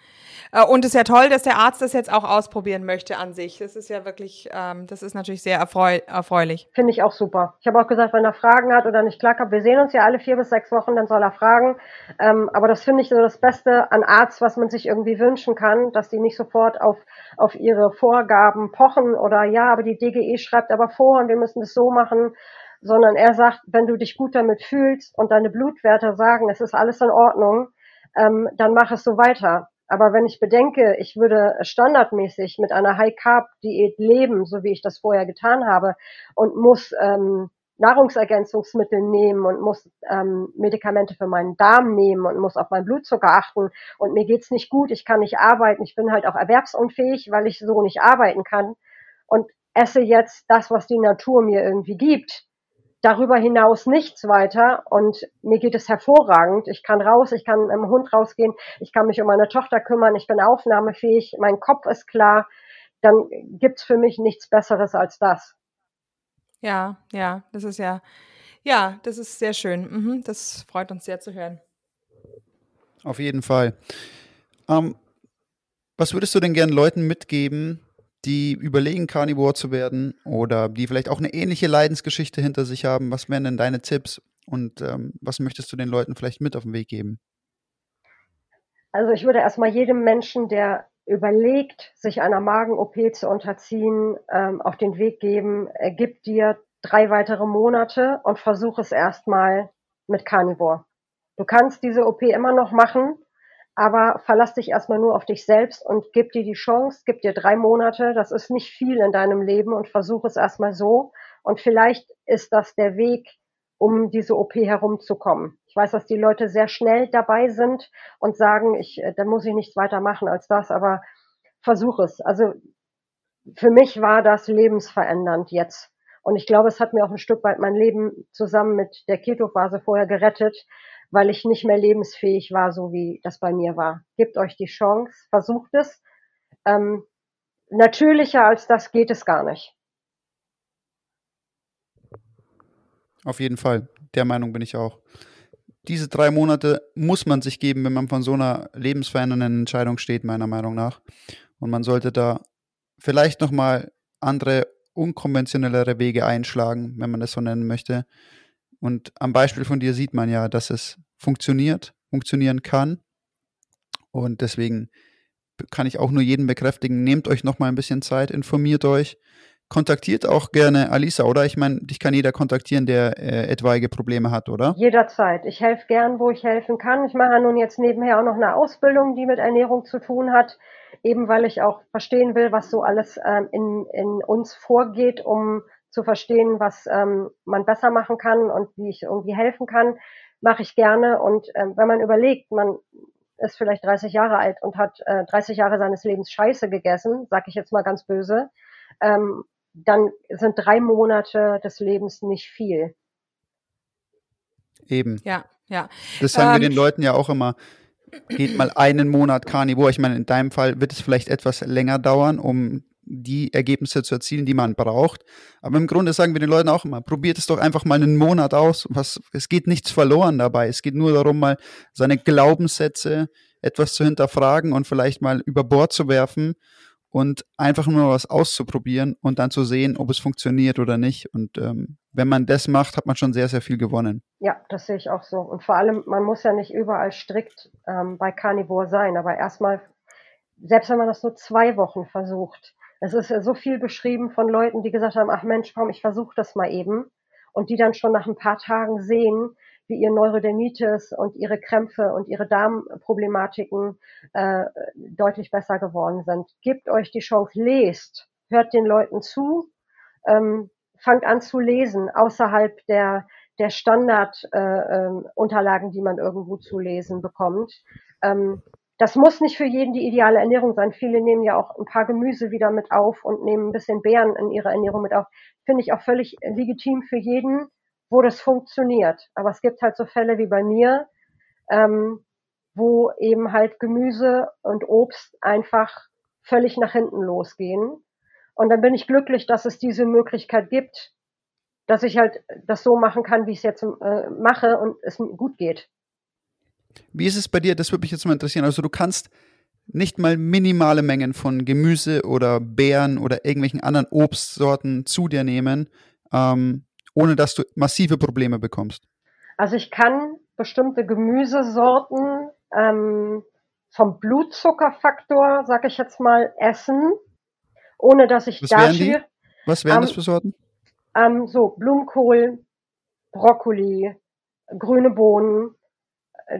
Äh, und es ist ja toll, dass der Arzt das jetzt auch ausprobieren möchte an sich. Das ist ja wirklich, ähm, das ist natürlich sehr erfreu erfreulich. Finde ich auch super. Ich habe auch gesagt, wenn er Fragen hat oder nicht klarkommt, wir sehen uns ja alle vier bis sechs Wochen, dann soll er fragen. Ähm, aber das finde ich so das Beste an Arzt, was man sich irgendwie wünschen kann, dass die nicht sofort auf, auf ihre Vorgaben pochen oder ja, aber die DGE schreibt aber vor und wir müssen das so machen sondern er sagt, wenn du dich gut damit fühlst und deine Blutwerte sagen, es ist alles in Ordnung, ähm, dann mach es so weiter. Aber wenn ich bedenke, ich würde standardmäßig mit einer High-Carb-Diät leben, so wie ich das vorher getan habe, und muss ähm, Nahrungsergänzungsmittel nehmen und muss ähm, Medikamente für meinen Darm nehmen und muss auf meinen Blutzucker achten und mir geht's nicht gut, ich kann nicht arbeiten, ich bin halt auch erwerbsunfähig, weil ich so nicht arbeiten kann und esse jetzt das, was die Natur mir irgendwie gibt, darüber hinaus nichts weiter und mir geht es hervorragend. Ich kann raus, ich kann mit dem Hund rausgehen, ich kann mich um meine Tochter kümmern, ich bin aufnahmefähig, mein Kopf ist klar, dann gibt's für mich nichts Besseres als das. Ja, ja, das ist ja, ja, das ist sehr schön. Mhm, das freut uns sehr zu hören. Auf jeden Fall. Ähm, was würdest du denn gern Leuten mitgeben, die überlegen, Carnivore zu werden oder die vielleicht auch eine ähnliche Leidensgeschichte hinter sich haben. Was wären denn deine Tipps und ähm, was möchtest du den Leuten vielleicht mit auf den Weg geben? Also ich würde erstmal jedem Menschen, der überlegt, sich einer Magen-OP zu unterziehen, ähm, auf den Weg geben, äh, gib dir drei weitere Monate und versuch es erstmal mit Carnivore. Du kannst diese OP immer noch machen, aber verlass dich erstmal nur auf dich selbst und gib dir die Chance, gib dir drei Monate, das ist nicht viel in deinem Leben und versuch es erstmal so. Und vielleicht ist das der Weg, um diese OP herumzukommen. Ich weiß, dass die Leute sehr schnell dabei sind und sagen, ich, äh, dann muss ich nichts weiter machen als das, aber versuch es. Also für mich war das lebensverändernd jetzt. Und ich glaube, es hat mir auch ein Stück weit mein Leben zusammen mit der Keto-Phase vorher gerettet, weil ich nicht mehr lebensfähig war, so wie das bei mir war. Gebt euch die Chance, versucht es. Ähm, natürlicher als das geht es gar nicht. Auf jeden Fall. Der Meinung bin ich auch. Diese drei Monate muss man sich geben, wenn man von so einer lebensverändernden Entscheidung steht, meiner Meinung nach. Und man sollte da vielleicht nochmal andere, unkonventionellere Wege einschlagen, wenn man das so nennen möchte. Und am Beispiel von dir sieht man ja, dass es funktioniert, funktionieren kann. Und deswegen kann ich auch nur jeden bekräftigen, nehmt euch noch mal ein bisschen Zeit, informiert euch, kontaktiert auch gerne Alisa, oder? Ich meine, dich kann jeder kontaktieren, der äh, etwaige Probleme hat, oder? Jederzeit. Ich helfe gern, wo ich helfen kann. Ich mache nun jetzt nebenher auch noch eine Ausbildung, die mit Ernährung zu tun hat, eben weil ich auch verstehen will, was so alles ähm, in, in uns vorgeht, um zu verstehen, was ähm, man besser machen kann und wie ich irgendwie helfen kann, mache ich gerne. Und ähm, wenn man überlegt, man ist vielleicht 30 Jahre alt und hat äh, 30 Jahre seines Lebens Scheiße gegessen, sag ich jetzt mal ganz böse, ähm, dann sind drei Monate des Lebens nicht viel. Eben. Ja, ja. Das sagen ähm, wir den Leuten ja auch immer. Geht mal einen Monat Carnivore. Ich meine, in deinem Fall wird es vielleicht etwas länger dauern, um die Ergebnisse zu erzielen, die man braucht. Aber im Grunde sagen wir den Leuten auch immer, probiert es doch einfach mal einen Monat aus. Was, es geht nichts verloren dabei. Es geht nur darum, mal seine Glaubenssätze etwas zu hinterfragen und vielleicht mal über Bord zu werfen und einfach nur was auszuprobieren und dann zu sehen, ob es funktioniert oder nicht. Und ähm, wenn man das macht, hat man schon sehr, sehr viel gewonnen. Ja, das sehe ich auch so. Und vor allem, man muss ja nicht überall strikt ähm, bei Carnivore sein, aber erstmal, selbst wenn man das nur zwei Wochen versucht, es ist so viel beschrieben von Leuten, die gesagt haben, ach Mensch, komm, ich versuche das mal eben. Und die dann schon nach ein paar Tagen sehen, wie ihr Neurodermitis und ihre Krämpfe und ihre Darmproblematiken äh, deutlich besser geworden sind. Gebt euch die Chance, lest, hört den Leuten zu, ähm, fangt an zu lesen außerhalb der der Standardunterlagen, äh, äh, die man irgendwo zu lesen bekommt. Ähm, das muss nicht für jeden die ideale Ernährung sein. Viele nehmen ja auch ein paar Gemüse wieder mit auf und nehmen ein bisschen Beeren in ihre Ernährung mit auf. Finde ich auch völlig legitim für jeden, wo das funktioniert. Aber es gibt halt so Fälle wie bei mir, ähm, wo eben halt Gemüse und Obst einfach völlig nach hinten losgehen. Und dann bin ich glücklich, dass es diese Möglichkeit gibt, dass ich halt das so machen kann, wie ich es jetzt äh, mache und es gut geht. Wie ist es bei dir? Das würde mich jetzt mal interessieren. Also du kannst nicht mal minimale Mengen von Gemüse oder Beeren oder irgendwelchen anderen Obstsorten zu dir nehmen, ähm, ohne dass du massive Probleme bekommst. Also ich kann bestimmte Gemüsesorten ähm, vom Blutzuckerfaktor, sag ich jetzt mal, essen, ohne dass ich Was dafür. Wären die? Was wären ähm, das für Sorten? Ähm, so Blumenkohl, Brokkoli, grüne Bohnen,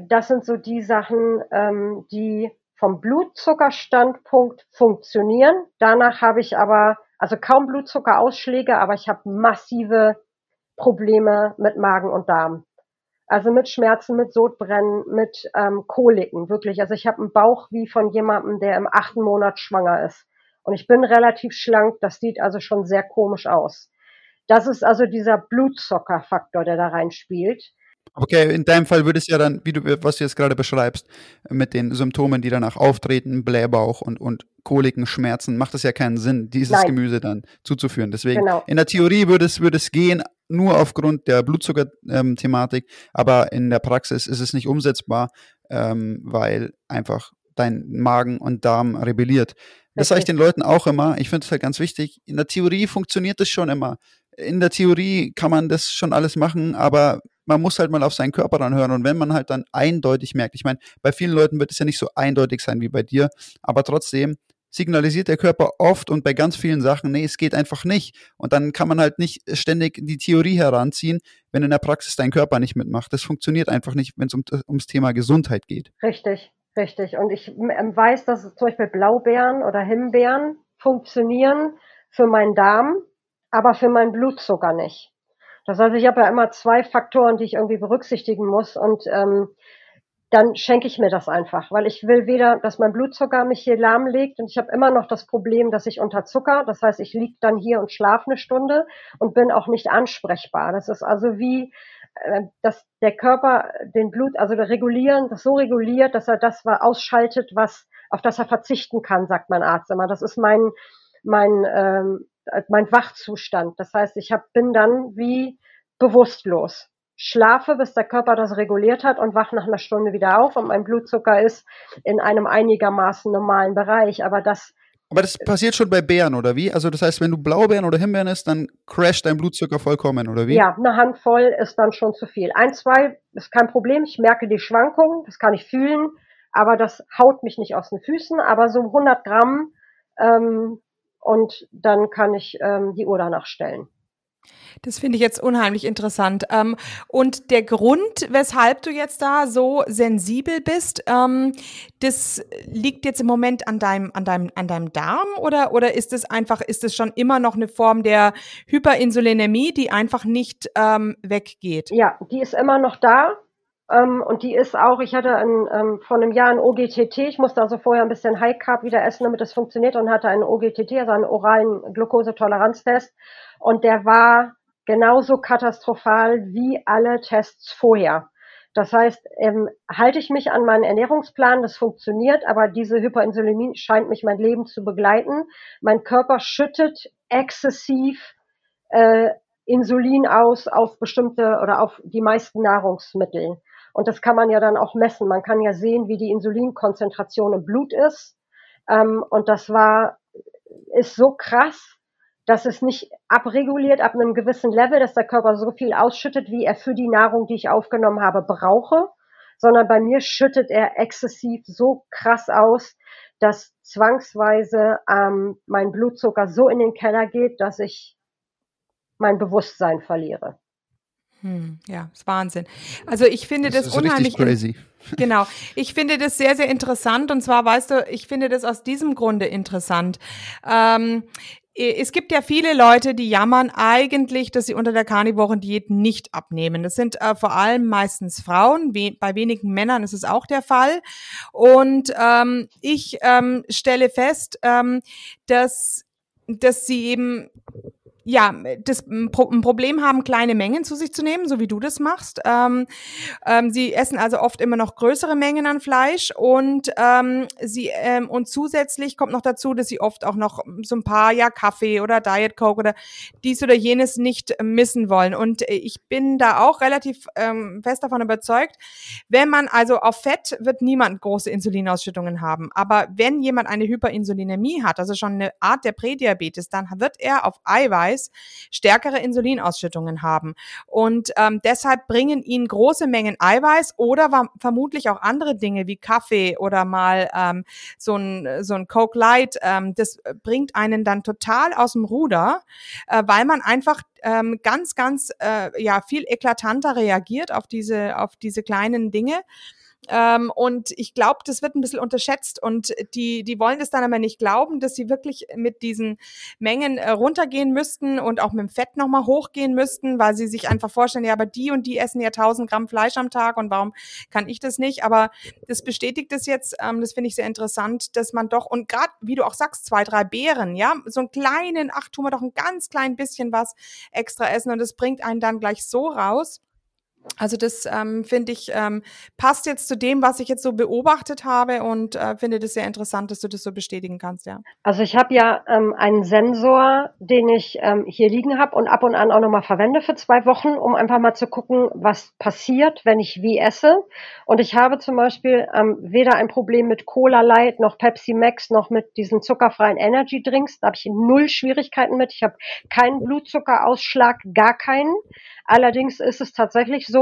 das sind so die Sachen, ähm, die vom Blutzuckerstandpunkt funktionieren. Danach habe ich aber, also kaum Blutzuckerausschläge, aber ich habe massive Probleme mit Magen und Darm. Also mit Schmerzen, mit Sodbrennen, mit ähm, Koliken, wirklich. Also ich habe einen Bauch wie von jemandem, der im achten Monat schwanger ist. Und ich bin relativ schlank, das sieht also schon sehr komisch aus. Das ist also dieser Blutzuckerfaktor, der da reinspielt. Okay, in deinem Fall würde es ja dann, wie du, was du jetzt gerade beschreibst, mit den Symptomen, die danach auftreten, Blähbauch und, und Koliken, Schmerzen, macht es ja keinen Sinn, dieses Nein. Gemüse dann zuzuführen. Deswegen, genau. in der Theorie würde es, würde es gehen, nur aufgrund der Blutzucker-Thematik, ähm, aber in der Praxis ist es nicht umsetzbar, ähm, weil einfach dein Magen und Darm rebelliert. Das sage ich den Leuten auch immer. Ich finde es halt ganz wichtig. In der Theorie funktioniert es schon immer. In der Theorie kann man das schon alles machen, aber man muss halt mal auf seinen Körper dann hören. Und wenn man halt dann eindeutig merkt, ich meine, bei vielen Leuten wird es ja nicht so eindeutig sein wie bei dir, aber trotzdem signalisiert der Körper oft und bei ganz vielen Sachen, nee, es geht einfach nicht. Und dann kann man halt nicht ständig die Theorie heranziehen, wenn in der Praxis dein Körper nicht mitmacht. Das funktioniert einfach nicht, wenn es um, ums Thema Gesundheit geht. Richtig, richtig. Und ich weiß, dass zum Beispiel Blaubeeren oder Himbeeren funktionieren für meinen Darm, aber für meinen Blutzucker nicht. Das heißt, ich habe ja immer zwei Faktoren, die ich irgendwie berücksichtigen muss und ähm, dann schenke ich mir das einfach, weil ich will weder, dass mein Blutzucker mich hier lahmlegt und ich habe immer noch das Problem, dass ich unterzucker. Das heißt, ich liege dann hier und schlafe eine Stunde und bin auch nicht ansprechbar. Das ist also wie, äh, dass der Körper den Blut, also regulieren, das so reguliert, dass er das ausschaltet, was auf das er verzichten kann, sagt mein Arzt immer. Das ist mein mein ähm, mein Wachzustand. Das heißt, ich hab, bin dann wie bewusstlos. Schlafe, bis der Körper das reguliert hat und wach nach einer Stunde wieder auf und mein Blutzucker ist in einem einigermaßen normalen Bereich. Aber das aber das passiert schon bei Beeren, oder wie? Also das heißt, wenn du Blaubeeren oder Himbeeren isst, dann crasht dein Blutzucker vollkommen, oder wie? Ja, eine Handvoll ist dann schon zu viel. Ein, zwei ist kein Problem. Ich merke die Schwankungen, das kann ich fühlen, aber das haut mich nicht aus den Füßen. Aber so 100 Gramm ähm, und dann kann ich ähm, die Uhr danach stellen. Das finde ich jetzt unheimlich interessant. Ähm, und der Grund, weshalb du jetzt da so sensibel bist, ähm, das liegt jetzt im Moment an deinem, an deinem, an deinem Darm oder, oder ist es einfach, ist es schon immer noch eine Form der Hyperinsulinämie, die einfach nicht ähm, weggeht? Ja, die ist immer noch da. Ähm, und die ist auch, ich hatte ein, ähm, vor einem Jahr ein OGTT, ich musste also vorher ein bisschen High Carb wieder essen, damit das funktioniert und hatte einen OGTT, also einen oralen Glukosetoleranztest. Und der war genauso katastrophal wie alle Tests vorher. Das heißt, ähm, halte ich mich an meinen Ernährungsplan, das funktioniert, aber diese Hyperinsulinämie scheint mich mein Leben zu begleiten. Mein Körper schüttet exzessiv äh, Insulin aus auf bestimmte oder auf die meisten Nahrungsmittel. Und das kann man ja dann auch messen. Man kann ja sehen, wie die Insulinkonzentration im Blut ist. Ähm, und das war, ist so krass, dass es nicht abreguliert ab einem gewissen Level, dass der Körper so viel ausschüttet, wie er für die Nahrung, die ich aufgenommen habe, brauche, sondern bei mir schüttet er exzessiv so krass aus, dass zwangsweise ähm, mein Blutzucker so in den Keller geht, dass ich mein Bewusstsein verliere. Hm, ja, ist Wahnsinn. Also ich finde das, das unheimlich. crazy. Genau. Ich finde das sehr, sehr interessant. Und zwar, weißt du, ich finde das aus diesem Grunde interessant. Ähm, es gibt ja viele Leute, die jammern eigentlich, dass sie unter der Karnivorendiät nicht abnehmen. Das sind äh, vor allem meistens Frauen. We bei wenigen Männern ist es auch der Fall. Und ähm, ich ähm, stelle fest, ähm, dass dass sie eben ja, das ein Problem haben, kleine Mengen zu sich zu nehmen, so wie du das machst. Ähm, ähm, sie essen also oft immer noch größere Mengen an Fleisch und ähm, sie ähm, und zusätzlich kommt noch dazu, dass sie oft auch noch so ein paar ja Kaffee oder Diet Coke oder dies oder jenes nicht missen wollen. Und ich bin da auch relativ ähm, fest davon überzeugt, wenn man also auf Fett wird niemand große Insulinausschüttungen haben, aber wenn jemand eine Hyperinsulinämie hat, also schon eine Art der Prädiabetes, dann wird er auf Eiweiß Eiweiß stärkere Insulinausschüttungen haben. Und ähm, deshalb bringen ihnen große Mengen Eiweiß oder vermutlich auch andere Dinge wie Kaffee oder mal ähm, so ein, so ein Coke Light, ähm, das bringt einen dann total aus dem Ruder, äh, weil man einfach ähm, ganz, ganz äh, ja viel eklatanter reagiert auf diese auf diese kleinen Dinge ähm, und ich glaube, das wird ein bisschen unterschätzt und die, die wollen das dann aber nicht glauben, dass sie wirklich mit diesen Mengen äh, runtergehen müssten und auch mit dem Fett nochmal hochgehen müssten, weil sie sich einfach vorstellen, ja, aber die und die essen ja 1000 Gramm Fleisch am Tag und warum kann ich das nicht? Aber das bestätigt es jetzt, ähm, das finde ich sehr interessant, dass man doch, und gerade, wie du auch sagst, zwei, drei Beeren, ja, so einen kleinen, ach, tun wir doch ein ganz klein bisschen was extra essen und das bringt einen dann gleich so raus. Also das ähm, finde ich ähm, passt jetzt zu dem, was ich jetzt so beobachtet habe und äh, finde das sehr interessant, dass du das so bestätigen kannst, ja. Also ich habe ja ähm, einen Sensor, den ich ähm, hier liegen habe und ab und an auch nochmal verwende für zwei Wochen, um einfach mal zu gucken, was passiert, wenn ich wie esse. Und ich habe zum Beispiel ähm, weder ein Problem mit Cola Light noch Pepsi Max noch mit diesen zuckerfreien Energy Drinks. Da habe ich null Schwierigkeiten mit. Ich habe keinen Blutzuckerausschlag, gar keinen. Allerdings ist es tatsächlich so,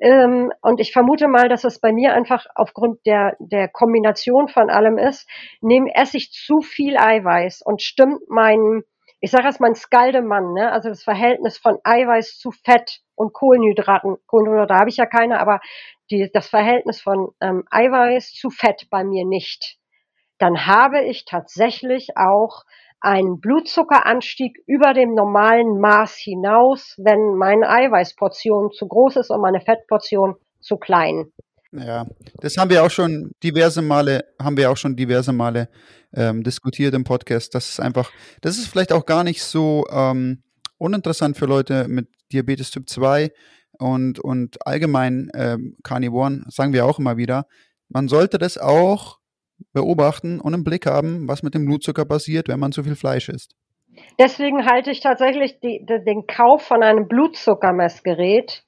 ähm, und ich vermute mal, dass es bei mir einfach aufgrund der, der Kombination von allem ist, nehme, esse ich zu viel Eiweiß und stimmt mein, ich sage es mein Skaldemann, ne? also das Verhältnis von Eiweiß zu Fett und Kohlenhydraten, Kohlenhydrate habe ich ja keine, aber die, das Verhältnis von ähm, Eiweiß zu Fett bei mir nicht, dann habe ich tatsächlich auch einen Blutzuckeranstieg über dem normalen Maß hinaus, wenn meine Eiweißportion zu groß ist und meine Fettportion zu klein. Ja, das haben wir auch schon diverse Male, haben wir auch schon diverse Male ähm, diskutiert im Podcast. Das ist einfach, das ist vielleicht auch gar nicht so ähm, uninteressant für Leute mit Diabetes Typ 2 und, und allgemein ähm, Carnivoren, sagen wir auch immer wieder. Man sollte das auch beobachten und im Blick haben, was mit dem Blutzucker passiert, wenn man zu viel Fleisch isst. Deswegen halte ich tatsächlich die, die, den Kauf von einem Blutzuckermessgerät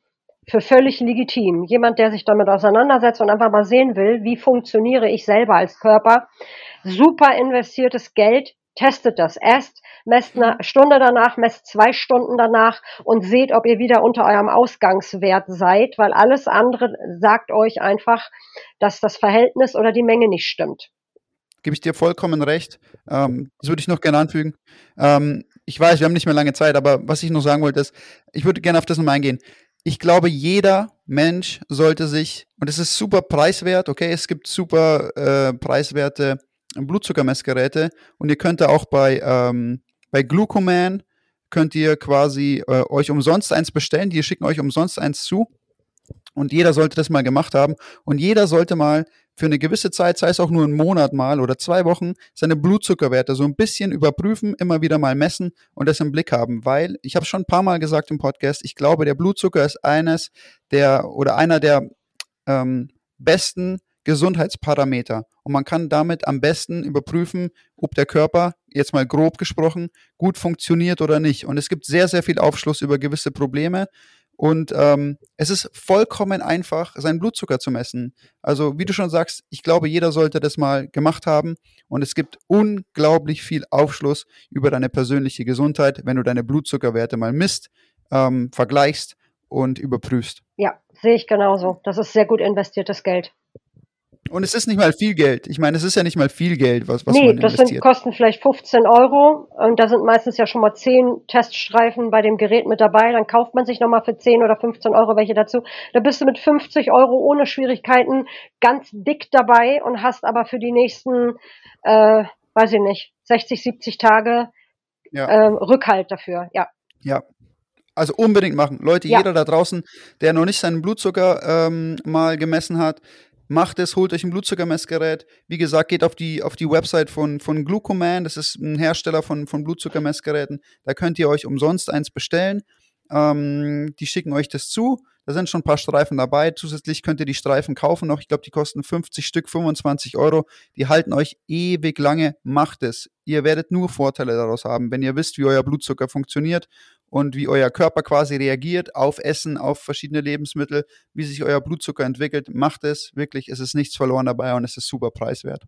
für völlig legitim. Jemand, der sich damit auseinandersetzt und einfach mal sehen will, wie funktioniere ich selber als Körper. Super investiertes Geld, testet das erst, messt eine Stunde danach, messt zwei Stunden danach und seht, ob ihr wieder unter eurem Ausgangswert seid, weil alles andere sagt euch einfach, dass das Verhältnis oder die Menge nicht stimmt. Gebe ich dir vollkommen recht. Ähm, das würde ich noch gerne anfügen. Ähm, ich weiß, wir haben nicht mehr lange Zeit, aber was ich noch sagen wollte, ist, ich würde gerne auf das nochmal eingehen. Ich glaube, jeder Mensch sollte sich, und es ist super preiswert, okay, es gibt super äh, preiswerte Blutzuckermessgeräte und ihr könnt da auch bei, ähm, bei Glucoman könnt ihr quasi äh, euch umsonst eins bestellen. Die schicken euch umsonst eins zu. Und jeder sollte das mal gemacht haben. Und jeder sollte mal für eine gewisse Zeit, sei es auch nur einen Monat mal oder zwei Wochen, seine Blutzuckerwerte so ein bisschen überprüfen, immer wieder mal messen und das im Blick haben. Weil, ich habe schon ein paar Mal gesagt im Podcast, ich glaube, der Blutzucker ist eines der oder einer der ähm, besten Gesundheitsparameter. Und man kann damit am besten überprüfen, ob der Körper, jetzt mal grob gesprochen, gut funktioniert oder nicht. Und es gibt sehr, sehr viel Aufschluss über gewisse Probleme. Und ähm, es ist vollkommen einfach, seinen Blutzucker zu messen. Also, wie du schon sagst, ich glaube, jeder sollte das mal gemacht haben. Und es gibt unglaublich viel Aufschluss über deine persönliche Gesundheit, wenn du deine Blutzuckerwerte mal misst, ähm, vergleichst und überprüfst. Ja, sehe ich genauso. Das ist sehr gut investiertes Geld. Und es ist nicht mal viel Geld. Ich meine, es ist ja nicht mal viel Geld, was, was nee, man das investiert. sind, kosten vielleicht 15 Euro und da sind meistens ja schon mal 10 Teststreifen bei dem Gerät mit dabei. Dann kauft man sich nochmal für 10 oder 15 Euro welche dazu. Da bist du mit 50 Euro ohne Schwierigkeiten ganz dick dabei und hast aber für die nächsten, äh, weiß ich nicht, 60, 70 Tage Ja. ähm, Rückhalt dafür. Ja, Ja. Also unbedingt machen. Leute, Ja. jeder da draußen, der noch nicht seinen Blutzucker ähm, mal gemessen hat, macht es, holt euch ein Blutzuckermessgerät. Wie gesagt, geht auf die, auf die Website von, von Glucoman. Das ist ein Hersteller von, von Blutzuckermessgeräten. Da könnt ihr euch umsonst eins bestellen. Ähm, die schicken euch das zu. Da sind schon ein paar Streifen dabei. Zusätzlich könnt ihr die Streifen kaufen noch. Ich glaube, die kosten 50 Stück, 25 Euro. Die halten euch ewig lange. Macht es. Ihr werdet nur Vorteile daraus haben, wenn ihr wisst, wie euer Blutzucker funktioniert und wie euer Körper quasi reagiert auf Essen, auf verschiedene Lebensmittel, wie sich euer Blutzucker entwickelt. Macht es wirklich. Es ist nichts verloren dabei und es ist super preiswert.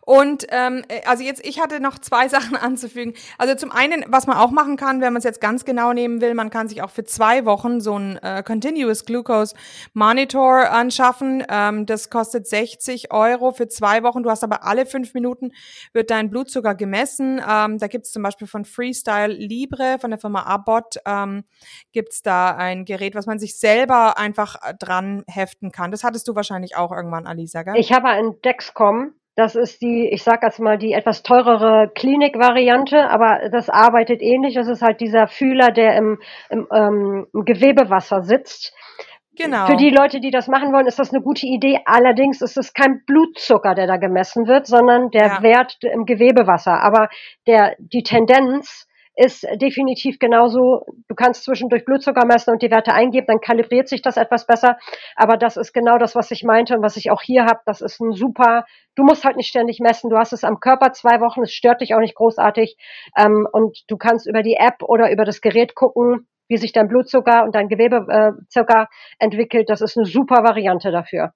Und ähm, äh, also jetzt, ich hatte noch zwei Sachen anzufügen. Also zum einen, was man auch machen kann, wenn man es jetzt ganz genau nehmen will, man kann sich auch für zwei Wochen so ein äh, Continuous Glucose Monitor anschaffen. Ähm, das kostet 60 Euro für zwei Wochen. Du hast aber alle fünf Minuten wird dein Blutzucker gemessen. Ähm, da gibt es zum Beispiel von Freestyle Libre, von der Firma Abbott, ähm, gibt es da ein Gerät, was man sich selber einfach äh, dran heften kann. Das hattest du wahrscheinlich auch irgendwann, Alisa, gell? Ich habe ein Dexcom. Das ist die, ich sag jetzt mal, die etwas teurere Klinik-Variante, aber das arbeitet ähnlich. Das ist halt dieser Fühler, der im, im, ähm, im Gewebewasser sitzt. genau. Für die Leute, die das machen wollen, ist das eine gute Idee. Allerdings ist es kein Blutzucker, der da gemessen wird, sondern der Ja. Wert im Gewebewasser. Aber der, die Tendenz ist definitiv genauso. Du kannst zwischendurch Blutzucker messen und die Werte eingeben, dann kalibriert sich das etwas besser. Aber das ist genau das, was ich meinte und was ich auch hier habe. Das ist ein super, du musst halt nicht ständig messen. Du hast es am Körper zwei Wochen, es stört dich auch nicht großartig. Ähm, und du kannst über die App oder über das Gerät gucken, wie sich dein Blutzucker und dein Gewebezucker entwickelt. Das ist eine super Variante dafür.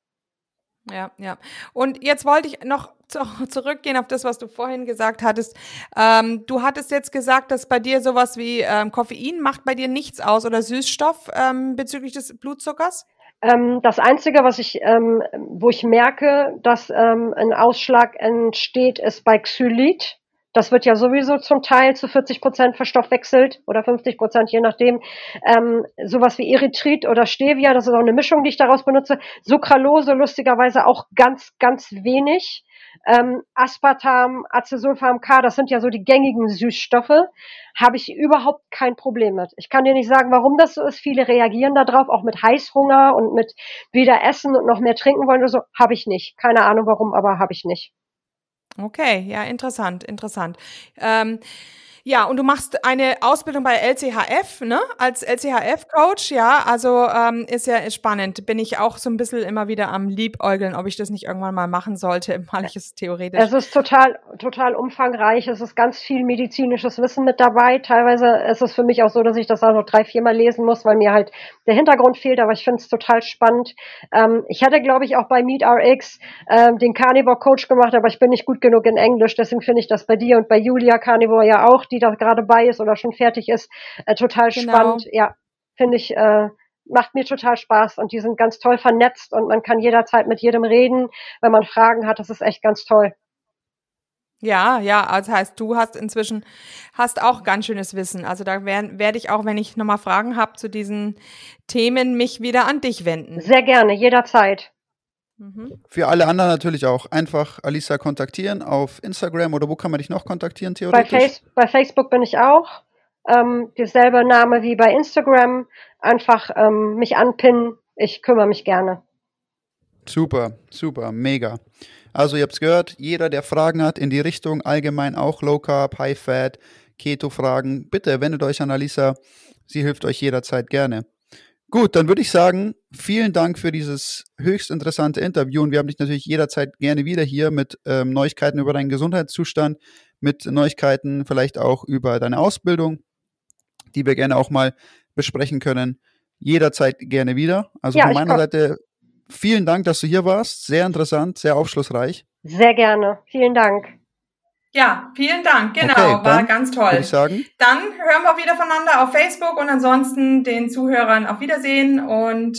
Ja, ja. Und jetzt wollte ich noch zu, zurückgehen auf das, was du vorhin gesagt hattest. Ähm, du hattest jetzt gesagt, dass bei dir sowas wie ähm, Koffein macht bei dir nichts aus oder Süßstoff ähm, bezüglich des Blutzuckers? Ähm, das Einzige, was ich, ähm, wo ich merke, dass ähm, ein Ausschlag entsteht, ist bei Xylit. Das wird ja sowieso zum Teil zu 40 Prozent verstoffwechselt oder 50 Prozent, je nachdem. Ähm, sowas wie Erythrit oder Stevia, das ist auch eine Mischung, die ich daraus benutze. Sucralose lustigerweise auch ganz, ganz wenig. Ähm, Aspartam, Acesulfam K, das sind ja so die gängigen Süßstoffe, habe ich überhaupt kein Problem mit. Ich kann dir nicht sagen, warum das so ist. Viele reagieren darauf, auch mit Heißhunger und mit wieder essen und noch mehr trinken wollen oder so. Habe ich nicht. Keine Ahnung warum, aber habe ich nicht. Okay, ja, interessant, interessant. Ähm, ja, und du machst eine Ausbildung bei LCHF, ne? Als LCHF-Coach, ja. Also ähm, ist ja spannend. Bin ich auch so ein bisschen immer wieder am Liebäugeln, ob ich das nicht irgendwann mal machen sollte, weil ich es theoretisch. Es ist total, total umfangreich. Es ist ganz viel medizinisches Wissen mit dabei. Teilweise ist es für mich auch so, dass ich das auch noch drei, viermal lesen muss, weil mir halt der Hintergrund fehlt. Aber ich finde es total spannend. Ähm, ich hätte, glaube ich, auch bei MeetRx ähm, den Carnivore Coach gemacht, aber ich bin nicht gut genug in Englisch. Deswegen finde ich das bei dir und bei Julia Carnivore ja auch, die da gerade bei ist oder schon fertig ist, äh, total Genau. spannend. Ja, finde ich. Äh, Macht mir total Spaß und die sind ganz toll vernetzt und man kann jederzeit mit jedem reden, wenn man Fragen hat. Das ist echt ganz toll. Ja, ja, also heißt, du hast inzwischen, hast auch ganz schönes Wissen. Also da werde werd ich auch, wenn ich nochmal Fragen habe zu diesen Themen, mich wieder an dich wenden. Sehr gerne, jederzeit. Mhm. Für alle anderen natürlich auch. Einfach Alisa kontaktieren auf Instagram oder wo kann man dich noch kontaktieren, Bei, theoretisch? Face bei Facebook bin ich auch. Ähm, derselbe Name wie bei Instagram. Einfach ähm, mich anpinnen. Ich kümmere mich gerne. Super, super, mega. Also ihr habt es gehört, jeder, der Fragen hat in die Richtung, allgemein auch Low Carb, High Fat, Keto-Fragen, bitte wendet euch an Alisa. Sie hilft euch jederzeit gerne. Gut, dann würde ich sagen, vielen Dank für dieses höchst interessante Interview und wir haben dich natürlich jederzeit gerne wieder hier mit ähm, Neuigkeiten über deinen Gesundheitszustand, mit Neuigkeiten vielleicht auch über deine Ausbildung, die wir gerne auch mal besprechen können. Jederzeit gerne wieder. Also Ja, von meiner. Seite vielen Dank, dass du hier warst. Sehr interessant, sehr aufschlussreich. Sehr gerne. Vielen Dank. Ja, vielen Dank. Genau, Okay, war ganz Würde toll. ich sagen. Dann hören wir wieder voneinander auf Facebook und ansonsten den Zuhörern auf Wiedersehen und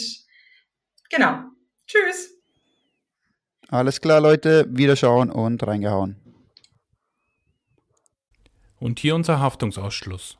genau. Tschüss. Alles klar, Leute, wiederschauen und reingehauen. Und hier unser Haftungsausschluss.